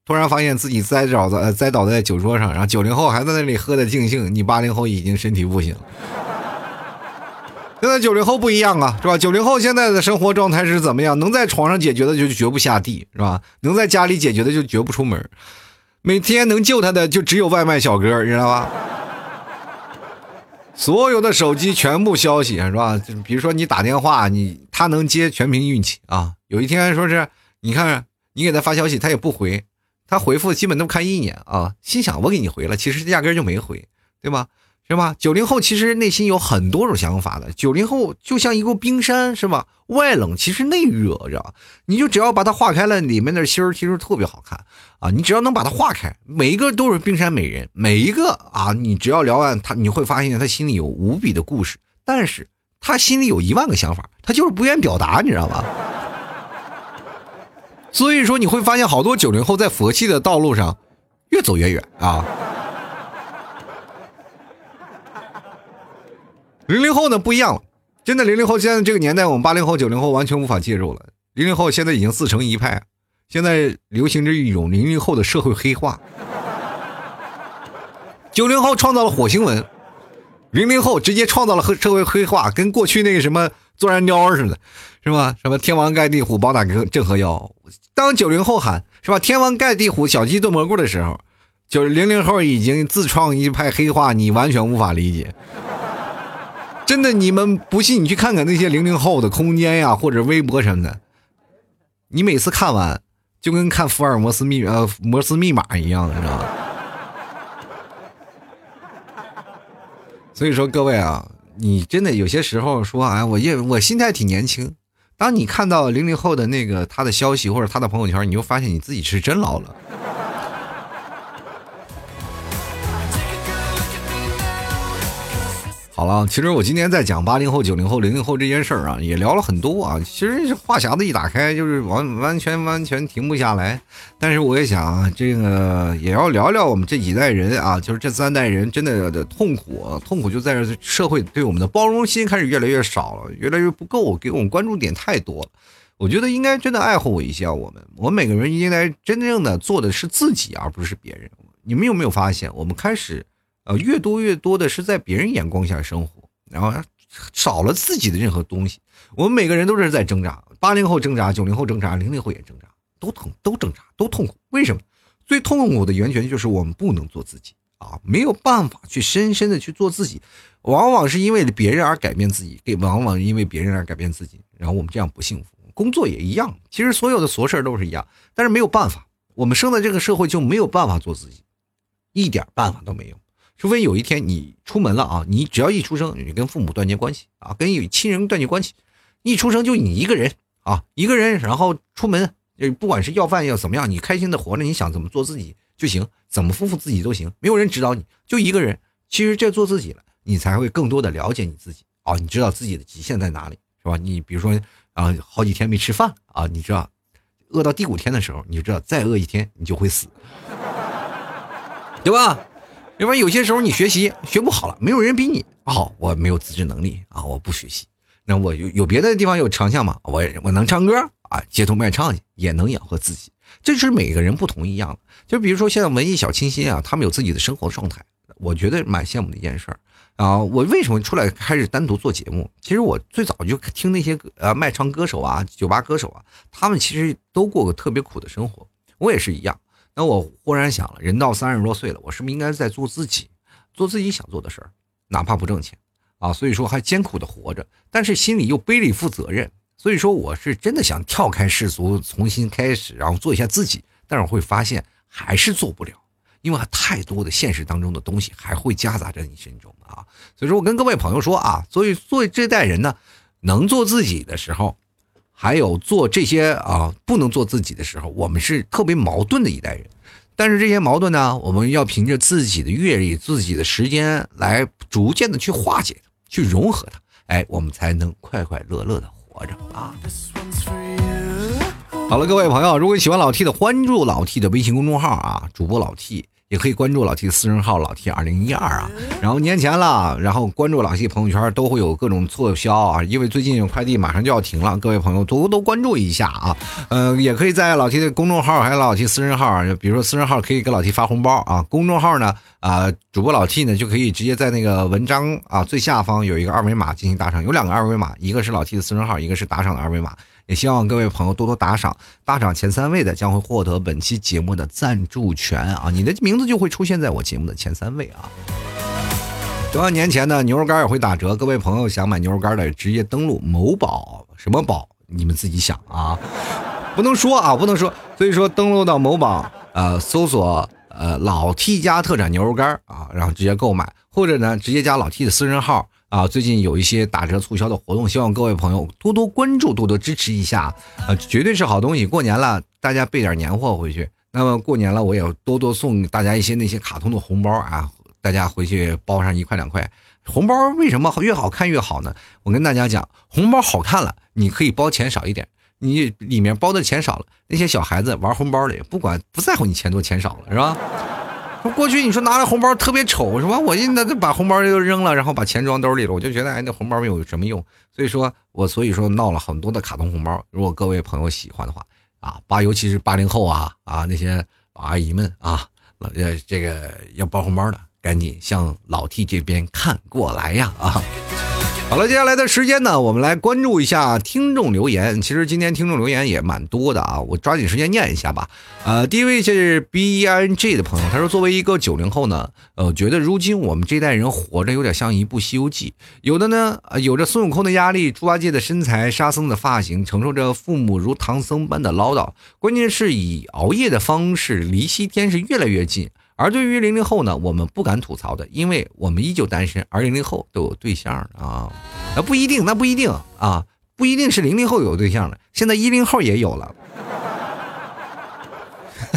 突然发现自己栽倒在栽倒在酒桌上，然后九零后还在那里喝的尽兴，你八零后已经身体不行。现在九零后不一样啊，是吧？九零后现在的生活状态是怎么样？能在床上解决的就绝不下地，是吧？能在家里解决的就绝不出门，每天能救他的就只有外卖小哥，知道吧？所有的手机全部消息是吧？就比如说你打电话，你他能接全凭运气啊。有一天说是你看你给他发消息，他也不回，他回复基本都看一眼啊，心想我给你回了，其实压根就没回，对吧？是吧？九零后其实内心有很多种想法的。九零后就像一个冰山，是吧？外冷其实内热，知道吧。你就只要把它化开了，里面的芯儿其实特别好看啊！你只要能把它化开，每一个都是冰山美人，每一个啊，你只要聊完他，你会发现他心里有无比的故事，但是他心里有一万个想法，他就是不愿表达，你知道吧？所以说你会发现好多九零后在佛系的道路上越走越远啊。零零后呢不一样了，真的零零后现在这个年代，我们八零后、九零后完全无法介入了。零零后现在已经自成一派，现在流行着一种零零后的社会黑化。九零后创造了火星文，零零后直接创造了社会黑化，跟过去那个什么坐山雕似的，是吧？什么天王盖地虎，宝马镇河妖。当九零后喊是吧？天王盖地虎，小鸡炖蘑菇的时候，就是零零后已经自创一派黑化，你完全无法理解。真的，你们不信，你去看看那些零零后的空间呀，或者微博什么的。你每次看完，就跟看福尔摩斯密呃摩斯密码一样，你知道吗？所以说，各位啊，你真的有些时候说，哎，我也我心态挺年轻。当你看到零零后的那个他的消息或者他的朋友圈，你就发现你自己是真老了。好了，其实我今天在讲八零后、九零后、零零后这件事儿啊，也聊了很多啊。其实话匣子一打开，就是完完全完全停不下来。但是我也想啊，这个也要聊聊我们这几代人啊，就是这三代人真的的痛苦。痛苦就在这社会对我们的包容心开始越来越少了，越来越不够，给我们关注点太多了。我觉得应该真的爱护我一下我们，我们每个人应该真正的做的是自己，而不是别人。你们有没有发现，我们开始？呃，越多越多的是在别人眼光下生活，然后少了自己的任何东西。我们每个人都是在挣扎，八零后挣扎，九零后挣扎，零零后也挣扎，都疼，都挣扎，都痛苦。为什么？最痛苦的源泉就是我们不能做自己啊，没有办法去深深的去做自己，往往是因为别人而改变自己，给往往因为别人而改变自己，然后我们这样不幸福。工作也一样，其实所有的琐事都是一样，但是没有办法，我们生在这个社会就没有办法做自己，一点办法都没有。除非有一天你出门了啊，你只要一出生，你跟父母断绝关系啊，跟有亲人断绝关系，一出生就你一个人啊，一个人，然后出门，不管是要饭要怎么样，你开心的活着，你想怎么做自己就行，怎么丰富自己都行，没有人指导你，就一个人，其实这做自己了，你才会更多的了解你自己啊，你知道自己的极限在哪里，是吧？你比如说啊，好几天没吃饭啊，你知道，饿到第五天的时候，你就知道再饿一天你就会死，对吧？要不然有些时候你学习学不好了，没有人逼你，好，我没有自制能力啊，我不学习。那我有有别的地方有长项吗？我我能唱歌啊，街头卖唱也能养活自己。这是每个人不同一样。就比如说现在文艺小清新啊，他们有自己的生活状态，我觉得蛮羡慕的一件事儿啊。我为什么出来开始单独做节目？其实我最早就听那些呃卖唱歌手啊、酒吧歌手啊，他们其实都过个特别苦的生活，我也是一样。那我忽然想了，人到三十多岁了，我是不是应该在做自己，做自己想做的事儿，哪怕不挣钱啊？所以说还艰苦的活着，但是心里又背了一负责任。所以说我是真的想跳开世俗，重新开始，然后做一下自己。但是我会发现还是做不了，因为太多的现实当中的东西还会夹杂在你身中啊。所以说我跟各位朋友说啊，所以作为这代人呢，能做自己的时候，还有做这些啊不能做自己的时候，我们是特别矛盾的一代人。但是这些矛盾呢，我们要凭着自己的阅历、自己的时间来逐渐的去化解它，去融合它，哎，我们才能快快乐乐的活着啊。好了，各位朋友，如果喜欢老 T 的，关注老 T 的微信公众号啊，主播老 T。也可以关注老 T 私人号老 T 二零一二啊，然后年前了，然后关注老 T 朋友圈都会有各种促销啊，因为最近快递马上就要停了，各位朋友多多关注一下啊，呃，也可以在老 T 的公众号还有老 T 私人号，比如说私人号可以给老 T 发红包啊，公众号呢啊，主播老 T 呢就可以直接在那个文章啊最下方有一个二维码进行打赏，有两个二维码，一个是老 T 的私人号，一个是打赏的二维码。也希望各位朋友多多打赏，打赏前三位的将会获得本期节目的赞助权啊！你的名字就会出现在我节目的前三位啊！多少年前呢，牛肉干也会打折，各位朋友想买牛肉干的，直接登录某宝，什么宝你们自己想啊，不能说啊，不能说，所以说登录到某宝，呃，搜索呃老 T 家特产牛肉干啊，然后直接购买，或者呢直接加老 T 的私人号。啊，最近有一些打折促销的活动，希望各位朋友多多关注，多多支持一下。啊，绝对是好东西。过年了，大家备点年货回去。那么过年了，我也多多送大家一些那些卡通的红包啊，大家回去包上一块两块。红包为什么越好看越好呢？我跟大家讲，红包好看了，你可以包钱少一点。你里面包的钱少了，那些小孩子玩红包的也，不管不在乎你钱多钱少了，是吧？过去你说拿着红包特别丑是吧？我现在就把红包就扔了，然后把钱装兜里了，我就觉得哎，那红包没有什么用。所以说我所以说闹了很多的卡通红包。如果各位朋友喜欢的话啊，八尤其是八零后啊啊那些阿姨们啊，呃这个要包红包的，赶紧向老 T 这边看过来呀啊！好了，接下来的时间呢，我们来关注一下听众留言。其实今天听众留言也蛮多的啊，我抓紧时间念一下吧。呃，第一位是 B I N G 的朋友，他说：“作为一个九零后呢，呃，觉得如今我们这代人活着有点像一部《西游记》，有的呢，有着孙悟空的压力，猪八戒的身材，沙僧的发型，承受着父母如唐僧般的唠叨，关键是以熬夜的方式离西天是越来越近。”而对于零零后呢，我们不敢吐槽的，因为我们依旧单身，而零零后都有对象啊，那不一定，那不一定啊，不一定是零零后有对象了，现在一零后也有了。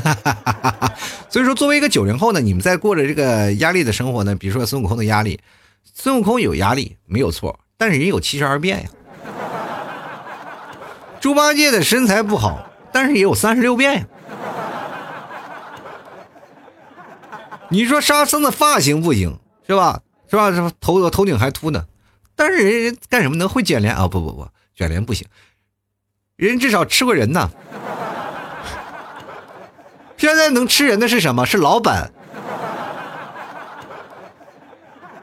所以说，作为一个九零后呢，你们在过着这个压力的生活呢，比如说孙悟空的压力，孙悟空有压力没有错，但是人有七十二变呀。猪八戒的身材不好，但是也有三十六变呀。你说沙僧的发型不行是吧？是吧？什么头头顶还秃呢？但是人人干什么能会卷帘啊？不不不，卷帘不行，人至少吃过人呐。现在能吃人的是什么？是老板。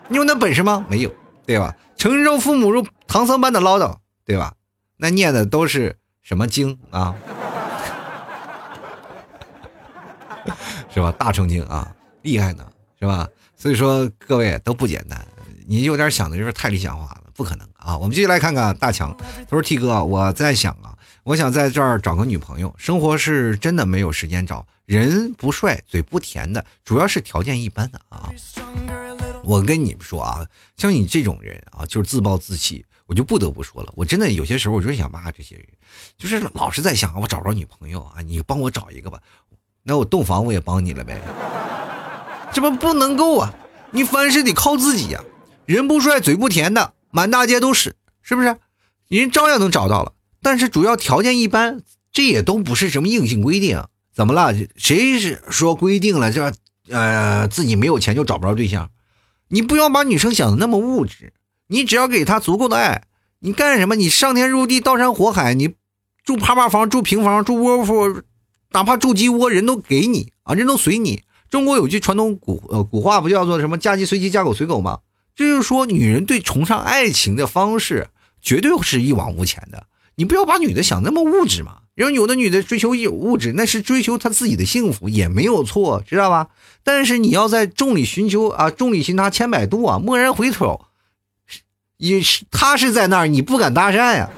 你有那本事吗？没有，对吧？承受父母如唐僧般的唠叨，对吧？那念的都是什么经啊？是吧？大乘经啊。厉害呢，是吧？所以说各位都不简单，你有点想的就是太理想化了，不可能啊！我们继续来看看大强，他说：“T 哥，我在想啊，我想在这儿找个女朋友，生活是真的没有时间找，人不帅，嘴不甜的，主要是条件一般的啊。”我跟你们说啊，像你这种人啊，就是自暴自弃，我就不得不说了，我真的有些时候我就是想骂这些人，就是老是在想我找不着女朋友啊，你帮我找一个吧，那我洞房我也帮你了呗。这不不能够啊！你凡事得靠自己呀。人不帅，嘴不甜的，满大街都是，是不是？人照样能找到了，但是主要条件一般，这也都不是什么硬性规定。怎么了？谁是说规定了这呃自己没有钱就找不着对象？你不要把女生想的那么物质，你只要给她足够的爱，你干什么？你上天入地，刀山火海，你住趴趴房，住平房，住窝夫，哪怕住鸡窝，人都给你啊，人都随你。中国有句传统古呃古话，不叫做什么“嫁鸡随鸡，嫁狗随狗”吗？这就是说，女人对崇尚爱情的方式，绝对是一往无前的。你不要把女的想那么物质嘛。然后有的女的追求有物质，那是追求她自己的幸福，也没有错，知道吧？但是你要在众里寻求啊，众里寻他千百度啊，蓦然回首，也是他是在那儿，你不敢搭讪呀，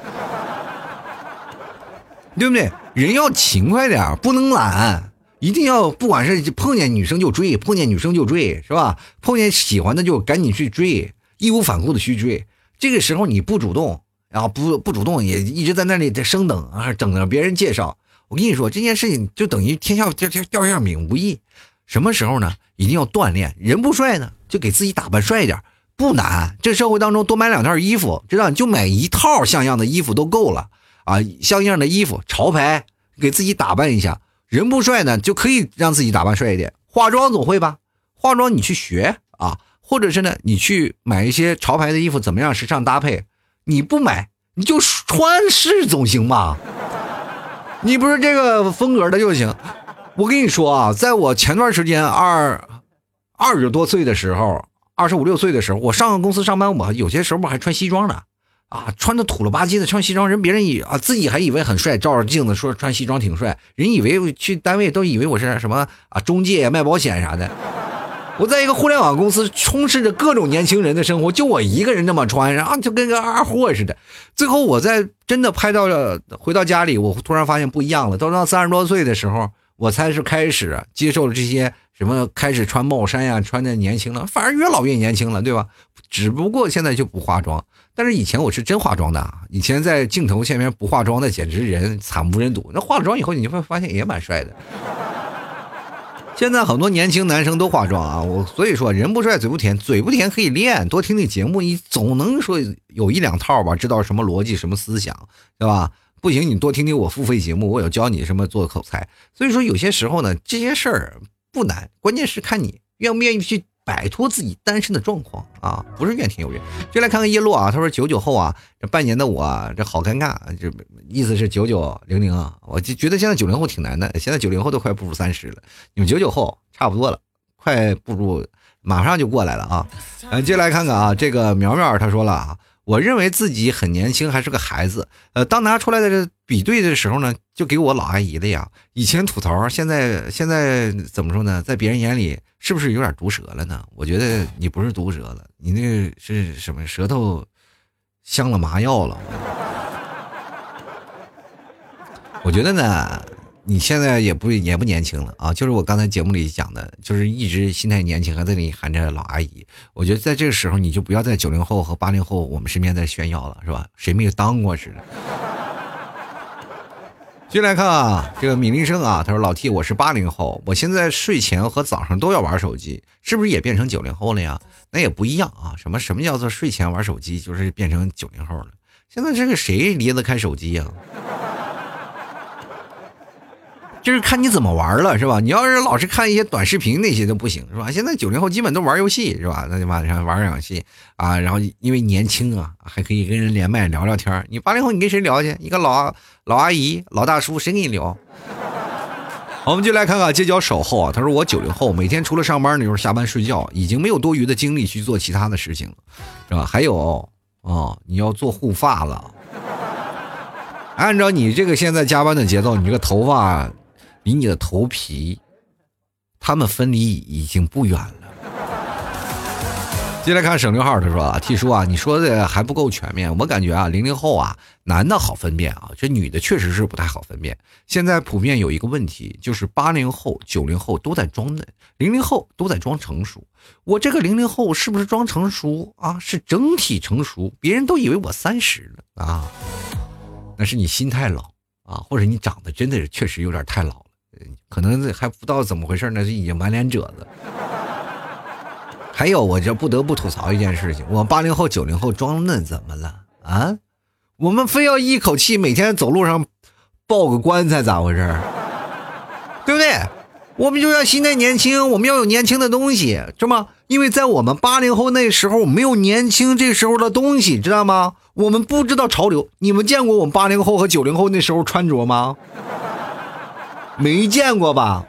对不对？人要勤快点不能懒。一定要，不管是碰见女生就追，碰见女生就追，是吧？碰见喜欢的就赶紧去追，义无反顾的去追。这个时候你不主动，然后不不主动，也一直在那里在生等啊，等着别人介绍。我跟你说这件事情就等于天下掉掉掉馅饼无易。什么时候呢？一定要锻炼。人不帅呢，就给自己打扮帅一点，不难。这社会当中多买两套衣服，知道你就买一套像样的衣服都够了啊，像样的衣服潮牌，给自己打扮一下。人不帅呢，就可以让自己打扮帅一点。化妆总会吧？化妆你去学啊，或者是呢，你去买一些潮牌的衣服，怎么样时尚搭配？你不买，你就穿试总行吧？你不是这个风格的就行。我跟你说啊，在我前段时间二二十多岁的时候，二十五六岁的时候，我上个公司上班，我有些时候我还穿西装呢，啊，穿的土了吧唧的穿西装，人别人以啊自己还以为很帅，照着镜子说穿西装挺帅，人以为去单位都以为我是什么啊中介卖保险啥的。我在一个互联网公司，充斥着各种年轻人的生活，就我一个人这么穿，然后就跟个二货似的。最后我在真的拍到了，回到家里，我突然发现不一样了。都到三十多岁的时候。我才是开始接受了这些什么，开始穿帽衫呀，穿的年轻了，反而越老越年轻了，对吧？只不过现在就不化妆，但是以前我是真化妆的，以前在镜头前面不化妆的简直人惨不忍睹。那化了妆以后，你会发现也蛮帅的。现在很多年轻男生都化妆啊，我所以说人不帅嘴不甜，嘴不甜可以练，多听听节目，你总能说有一两套吧，知道什么逻辑，什么思想，对吧？不行，你多听听我付费节目，我有教你什么做口才。所以说，有些时候呢，这些事儿不难，关键是看你愿不愿意去摆脱自己单身的状况啊，不是怨天尤人。就来看看叶落啊，他说九九后啊，这半年的我这好尴尬，这意思是九九零零啊，我就觉得现在九零后挺难的，现在九零后都快步入三十了，你们九九后差不多了，快步入，马上就过来了啊。嗯，接下来看看啊，这个苗苗他说了啊。我认为自己很年轻，还是个孩子。呃，当拿出来的比对的时候呢，就给我老阿姨的呀。以前吐槽，现在现在怎么说呢？在别人眼里，是不是有点毒舌了呢？我觉得你不是毒舌了，你那是什么？舌头镶了麻药了。我觉得呢。你现在也不也不年轻了啊，就是我刚才节目里讲的，就是一直心态年轻，还在那里喊着老阿姨。我觉得在这个时候，你就不要在九零后和八零后我们身边再炫耀了，是吧？谁没有当过似的。进来看啊，这个米林生啊，他说：“老 T，我是八零后，我现在睡前和早上都要玩手机，是不是也变成九零后了呀？那也不一样啊。什么什么叫做睡前玩手机，就是变成九零后了。现在这个谁离得开手机呀？”就是看你怎么玩了，是吧？你要是老是看一些短视频那些都不行，是吧？现在九零后基本都玩游戏，是吧？那就晚上玩游戏啊，然后因为年轻啊，还可以跟人连麦聊聊天。你八零后，你跟谁聊去？一个老老阿姨、老大叔，谁跟你聊？我们就来看看街角守候啊。他说我九零后，每天除了上班呢，就是下班睡觉，已经没有多余的精力去做其他的事情了，是吧？还有啊，你要做护发了。按照你这个现在加班的节奏，你这个头发。离你的头皮，他们分离已经不远了。接来看省略号，他说啊，T 叔啊，你说的还不够全面。我感觉啊，零零后啊，男的好分辨啊，这女的确实是不太好分辨。现在普遍有一个问题，就是八零后、九零后都在装嫩，零零后都在装成熟。我这个零零后是不是装成熟啊？是整体成熟，别人都以为我三十了啊，那是你心太老啊，或者你长得真的是确实有点太老。可能还不知道怎么回事呢，就已经满脸褶子。还有，我这不得不吐槽一件事情：我八零后、九零后装嫩怎么了啊？我们非要一口气每天走路上抱个棺材，咋回事？对不对？我们就要心态年轻，我们要有年轻的东西，是吗？因为在我们八零后那时候没有年轻这时候的东西，知道吗？我们不知道潮流。你们见过我们八零后和九零后那时候穿着吗？没见过吧？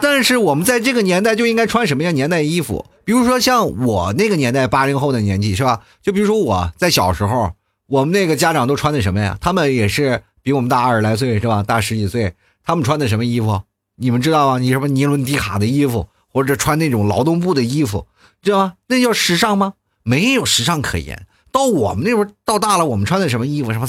但是我们在这个年代就应该穿什么样年代衣服？比如说像我那个年代八零后的年纪是吧？就比如说我在小时候，我们那个家长都穿的什么呀？他们也是比我们大二十来岁是吧？大十几岁，他们穿的什么衣服？你们知道吗？你什么尼伦迪卡的衣服，或者穿那种劳动布的衣服，知道吗？那叫时尚吗？没有时尚可言。到我们那会儿到大了，我们穿的什么衣服？什么？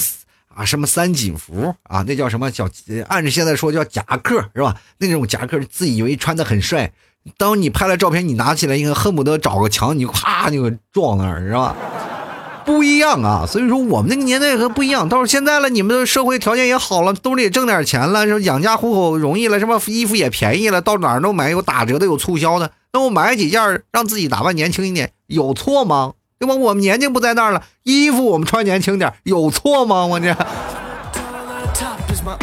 啊，什么三紧服啊？那叫什么？叫按着现在说叫夹克是吧？那种夹克自以为穿的很帅，当你拍了照片，你拿起来应该恨不得找个墙，你啪就给撞那儿是吧？不一样啊。所以说我们那个年代和不一样。到现在了，你们的社会条件也好了，兜里也挣点钱了，说养家糊口容易了，什么衣服也便宜了，到哪儿都买有打折的，有促销的。那我买几件，让自己打扮年轻一点，有错吗？对吧？我们年纪不在那儿了，衣服我们穿年轻点，有错吗？我这。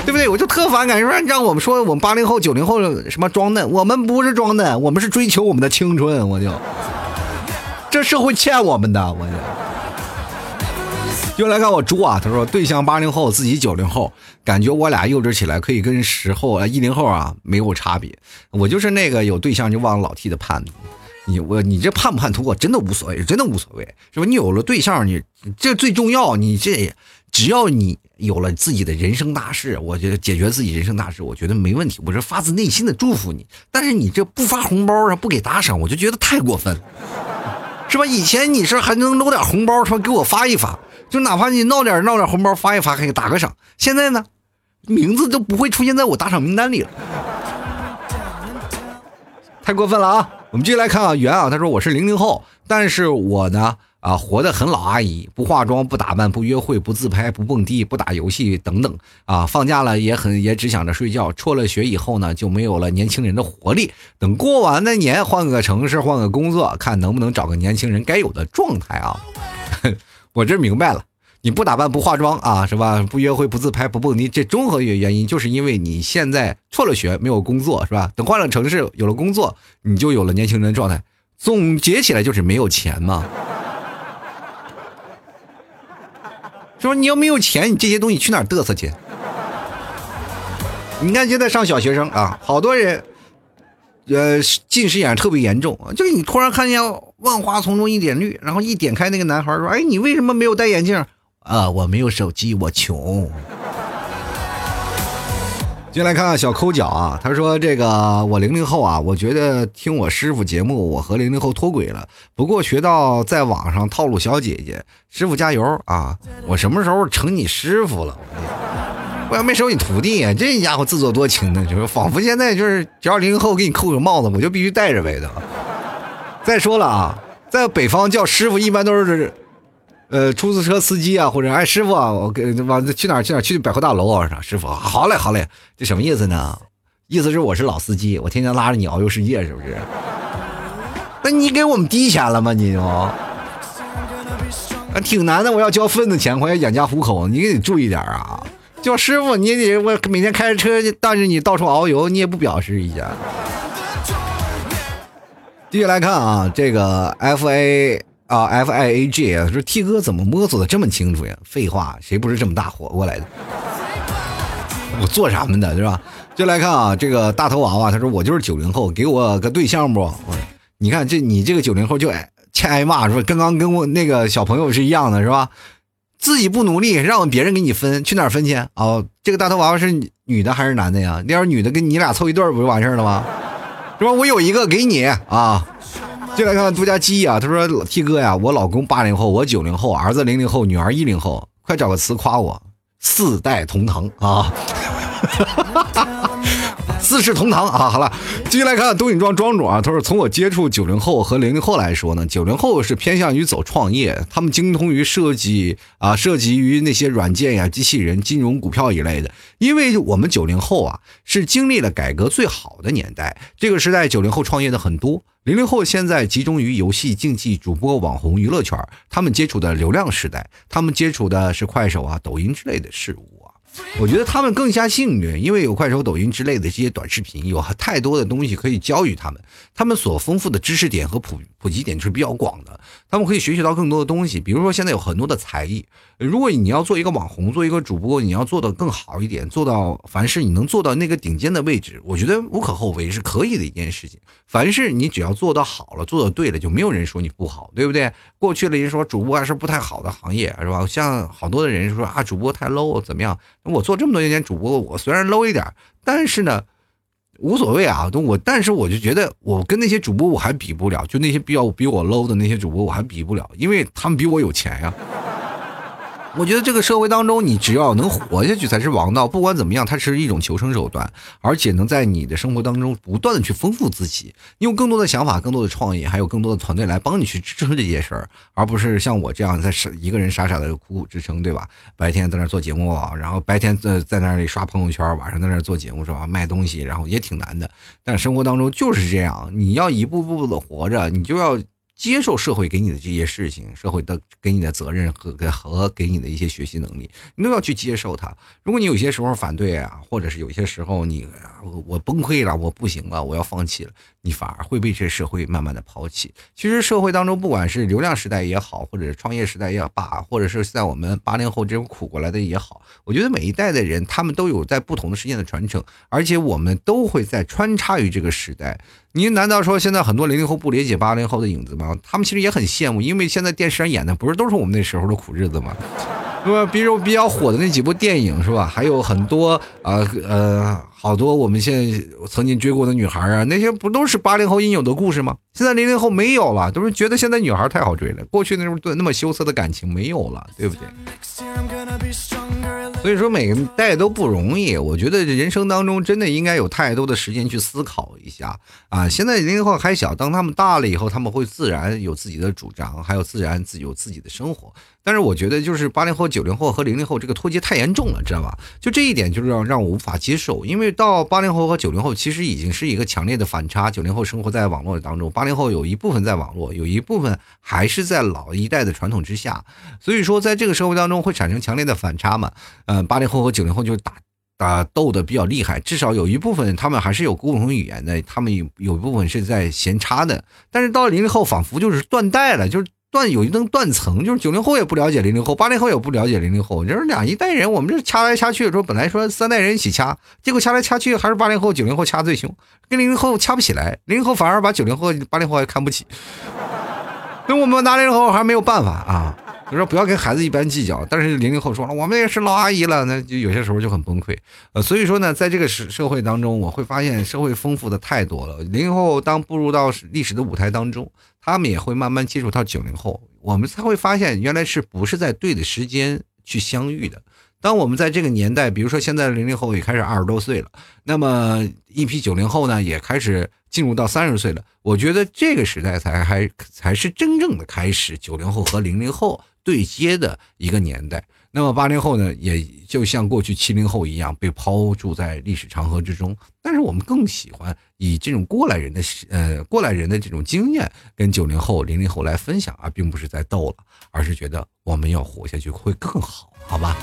对不对？我就特反感，说让我们说我们八零后、九零后什么装嫩，我们不是装嫩，我们是追求我们的青春。我就，这社会欠我们的，我就。又来看我猪啊，他说对象八零后，自己九零后，感觉我俩幼稚起来可以跟十后啊一零后啊没有差别。我就是那个有对象就忘了老替的叛徒。你我你这叛不叛徒我真的无所谓，真的无所谓，是吧？你有了对象，你这最重要，你这只要你。有了自己的人生大事，我觉得解决自己人生大事，我觉得没问题。我是发自内心的祝福你。但是你这不发红包啊，不给打赏，我就觉得太过分了，是吧？以前你是还能搂点红包，说给我发一发，就哪怕你闹点闹点红包发一发，给打个赏。现在呢，名字都不会出现在我打赏名单里了，太过分了啊！我们继续来看啊，袁啊，他说我是零零后，但是我呢。啊，活得很老阿姨，不化妆，不打扮，不约会，不自拍，不蹦迪，不打游戏，等等。啊，放假了也很也只想着睡觉。辍了学以后呢，就没有了年轻人的活力。等过完的年，换个城市，换个工作，看能不能找个年轻人该有的状态啊。我这明白了，你不打扮，不化妆啊，是吧？不约会，不自拍，不蹦迪，这综合原因就是因为你现在辍了学，没有工作，是吧？等换了城市，有了工作，你就有了年轻人的状态。总结起来就是没有钱嘛。说你要没有钱，你这些东西去哪儿嘚瑟去？你看现在上小学生啊，好多人，呃，近视眼特别严重，就是你突然看见万花丛中一点绿，然后一点开那个男孩说：“哎，你为什么没有戴眼镜？”啊，我没有手机，我穷。进来看看小抠脚啊，他说：“这个我零零后啊，我觉得听我师傅节目，我和零零后脱轨了。不过学到在网上套路小姐姐，师傅加油啊！我什么时候成你师傅了？我要没收你徒弟，这家伙自作多情的，就是仿佛现在就是只要零零后给你扣个帽子，我就必须戴着呗的。再说了啊，在北方叫师傅一般都是。”呃，出租车司机啊，或者哎，师傅啊，我给往去哪儿去哪儿去百货大楼啊？师傅，好嘞好嘞，这什么意思呢？意思是我是老司机，我天天拉着你遨游世界，是不是？那你给我们低钱了吗？你就啊，挺难的，我要交份子钱，我要养家糊口，你得注意点啊！叫师傅，你得我每天开着车带着你到处遨游，你也不表示一下。继续来看啊，这个 F A。啊，F I A G 啊，说 T 哥怎么摸索的这么清楚呀？废话，谁不是这么大活过来的？我做啥们的，是吧？就来看啊，这个大头娃娃，他说我就是九零后，给我个对象不？你看这你这个九零后就挨欠挨骂，是吧？刚刚跟我那个小朋友是一样的，是吧？自己不努力，让别人给你分，去哪儿分去？哦，这个大头娃娃是女的还是男的呀？那要是女的，跟你俩凑一对不就完事儿了吗？是吧？我有一个给你啊。进来看看杜家鸡啊，他说：“T 哥呀，我老公八零后，我九零后，儿子零零后，女儿一零后，快找个词夸我，四代同堂啊！” 四世同堂啊！好了，继续来看东影庄庄主啊。他说：“从我接触九零后和零零后来说呢，九零后是偏向于走创业，他们精通于设计啊，涉及于那些软件呀、机器人、金融、股票一类的。因为我们九零后啊，是经历了改革最好的年代，这个时代九零后创业的很多。零零后现在集中于游戏、竞技、主播、网红、娱乐圈，他们接触的流量时代，他们接触的是快手啊、抖音之类的事物。”我觉得他们更加幸运，因为有快手、抖音之类的这些短视频，有太多的东西可以教育他们。他们所丰富的知识点和普普及点是比较广的，他们可以学习到更多的东西。比如说，现在有很多的才艺，如果你要做一个网红，做一个主播，你要做的更好一点，做到凡是你能做到那个顶尖的位置，我觉得无可厚非，是可以的一件事情。凡是你只要做到好了，做的对了，就没有人说你不好，对不对？过去的人说主播还是不太好的行业，是吧？像好多的人说啊，主播太 low，怎么样？我做这么多年主播，我虽然 low 一点，但是呢，无所谓啊。我但是我就觉得，我跟那些主播我还比不了，就那些比较比我 low 的那些主播我还比不了，因为他们比我有钱呀。我觉得这个社会当中，你只要能活下去才是王道。不管怎么样，它是一种求生手段，而且能在你的生活当中不断的去丰富自己。你有更多的想法，更多的创意，还有更多的团队来帮你去支撑这些事儿，而不是像我这样在一个人傻傻的苦苦支撑，对吧？白天在那做节目，然后白天在在那里刷朋友圈，晚上在那做节目，是吧？卖东西，然后也挺难的。但生活当中就是这样，你要一步步的活着，你就要。接受社会给你的这些事情，社会的给你的责任和给和给你的一些学习能力，你都要去接受它。如果你有些时候反对啊，或者是有些时候你我崩溃了，我不行了，我要放弃了，你反而会被这社会慢慢的抛弃。其实社会当中，不管是流量时代也好，或者是创业时代也罢，或者是在我们八零后这种苦过来的也好，我觉得每一代的人他们都有在不同的时间的传承，而且我们都会在穿插于这个时代。您难道说现在很多零零后不理解八零后的影子吗？他们其实也很羡慕，因为现在电视上演的不是都是我们那时候的苦日子吗？是吧？比如比较火的那几部电影是吧？还有很多呃呃，好多我们现在曾经追过的女孩啊，那些不都是八零后应有的故事吗？现在零零后没有了，都是觉得现在女孩太好追了，过去那种那么羞涩的感情没有了，对不对？所以说每个代都不容易，我觉得人生当中真的应该有太多的时间去思考一下啊！现在零零后还小，当他们大了以后，他们会自然有自己的主张，还有自然自有自己的生活。但是我觉得就是八零后、九零后和零零后这个脱节太严重了，知道吧？就这一点就是让让我无法接受，因为到八零后和九零后其实已经是一个强烈的反差。九零后生活在网络当中，八零后有一部分在网络，有一部分还是在老一代的传统之下，所以说在这个社会当中会产生强烈的反差嘛？嗯，八零后和九零后就打打斗的比较厉害，至少有一部分他们还是有共同语言的，他们有有一部分是在闲差的，但是到零零后仿佛就是断代了，就是。断有一层断层，就是九零后也不了解零零后，八零后也不了解零零后，就是两一代人，我们这掐来掐去，说本来说三代人一起掐，结果掐来掐去还是八零后、九零后掐最凶，跟零零后掐不起来，零零后反而把九零后、八零后还看不起，那我们八零零后还没有办法啊。就说不要跟孩子一般计较，但是零零后说了，我们也是老阿姨了，那就有些时候就很崩溃。呃，所以说呢，在这个社社会当中，我会发现社会丰富的太多了。零零后当步入到历史的舞台当中，他们也会慢慢接触到九零后，我们才会发现原来是不是在对的时间去相遇的。当我们在这个年代，比如说现在零零后也开始二十多岁了，那么一批九零后呢也开始进入到三十岁了，我觉得这个时代才还才是真正的开始，九零后和零零后。对接的一个年代，那么八零后呢，也就像过去七零后一样被抛注在历史长河之中。但是我们更喜欢以这种过来人的呃过来人的这种经验跟九零后、零零后来分享，啊并不是在斗了，而是觉得我们要活下去会更好，好吧？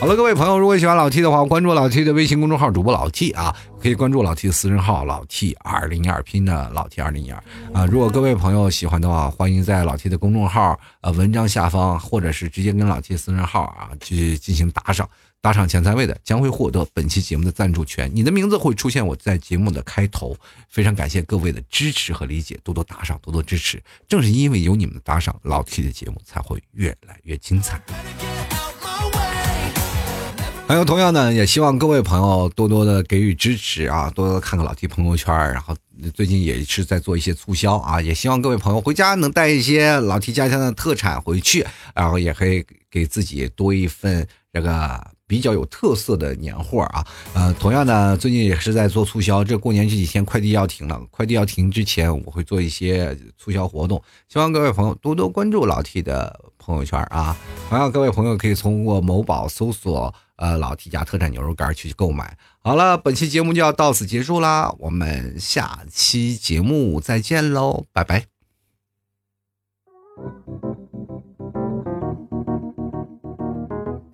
好了，各位朋友，如果喜欢老 T 的话，关注老 T 的微信公众号，主播老 T 啊，可以关注老 T 的私人号老 T 二零一二拼的老 T 二零一二啊。如果各位朋友喜欢的话，欢迎在老 T 的公众号呃文章下方，或者是直接跟老 T 私人号啊去进行打赏，打赏前三位的将会获得本期节目的赞助权，你的名字会出现我在节目的开头。非常感谢各位的支持和理解，多多打赏，多多支持。正是因为有你们的打赏，老 T 的节目才会越来越精彩。还有，同样呢，也希望各位朋友多多的给予支持啊，多多看看老 T 朋友圈，然后最近也是在做一些促销啊，也希望各位朋友回家能带一些老 T 家乡的特产回去，然后也可以给自己多一份这个比较有特色的年货啊。呃，同样呢，最近也是在做促销，这过年这几天快递要停了，快递要停之前，我会做一些促销活动，希望各位朋友多多关注老 T 的朋友圈啊。同样，各位朋友可以通过某宝搜索。呃，老 T 家特产牛肉干去购买。好了，本期节目就要到此结束啦，我们下期节目再见喽，拜拜。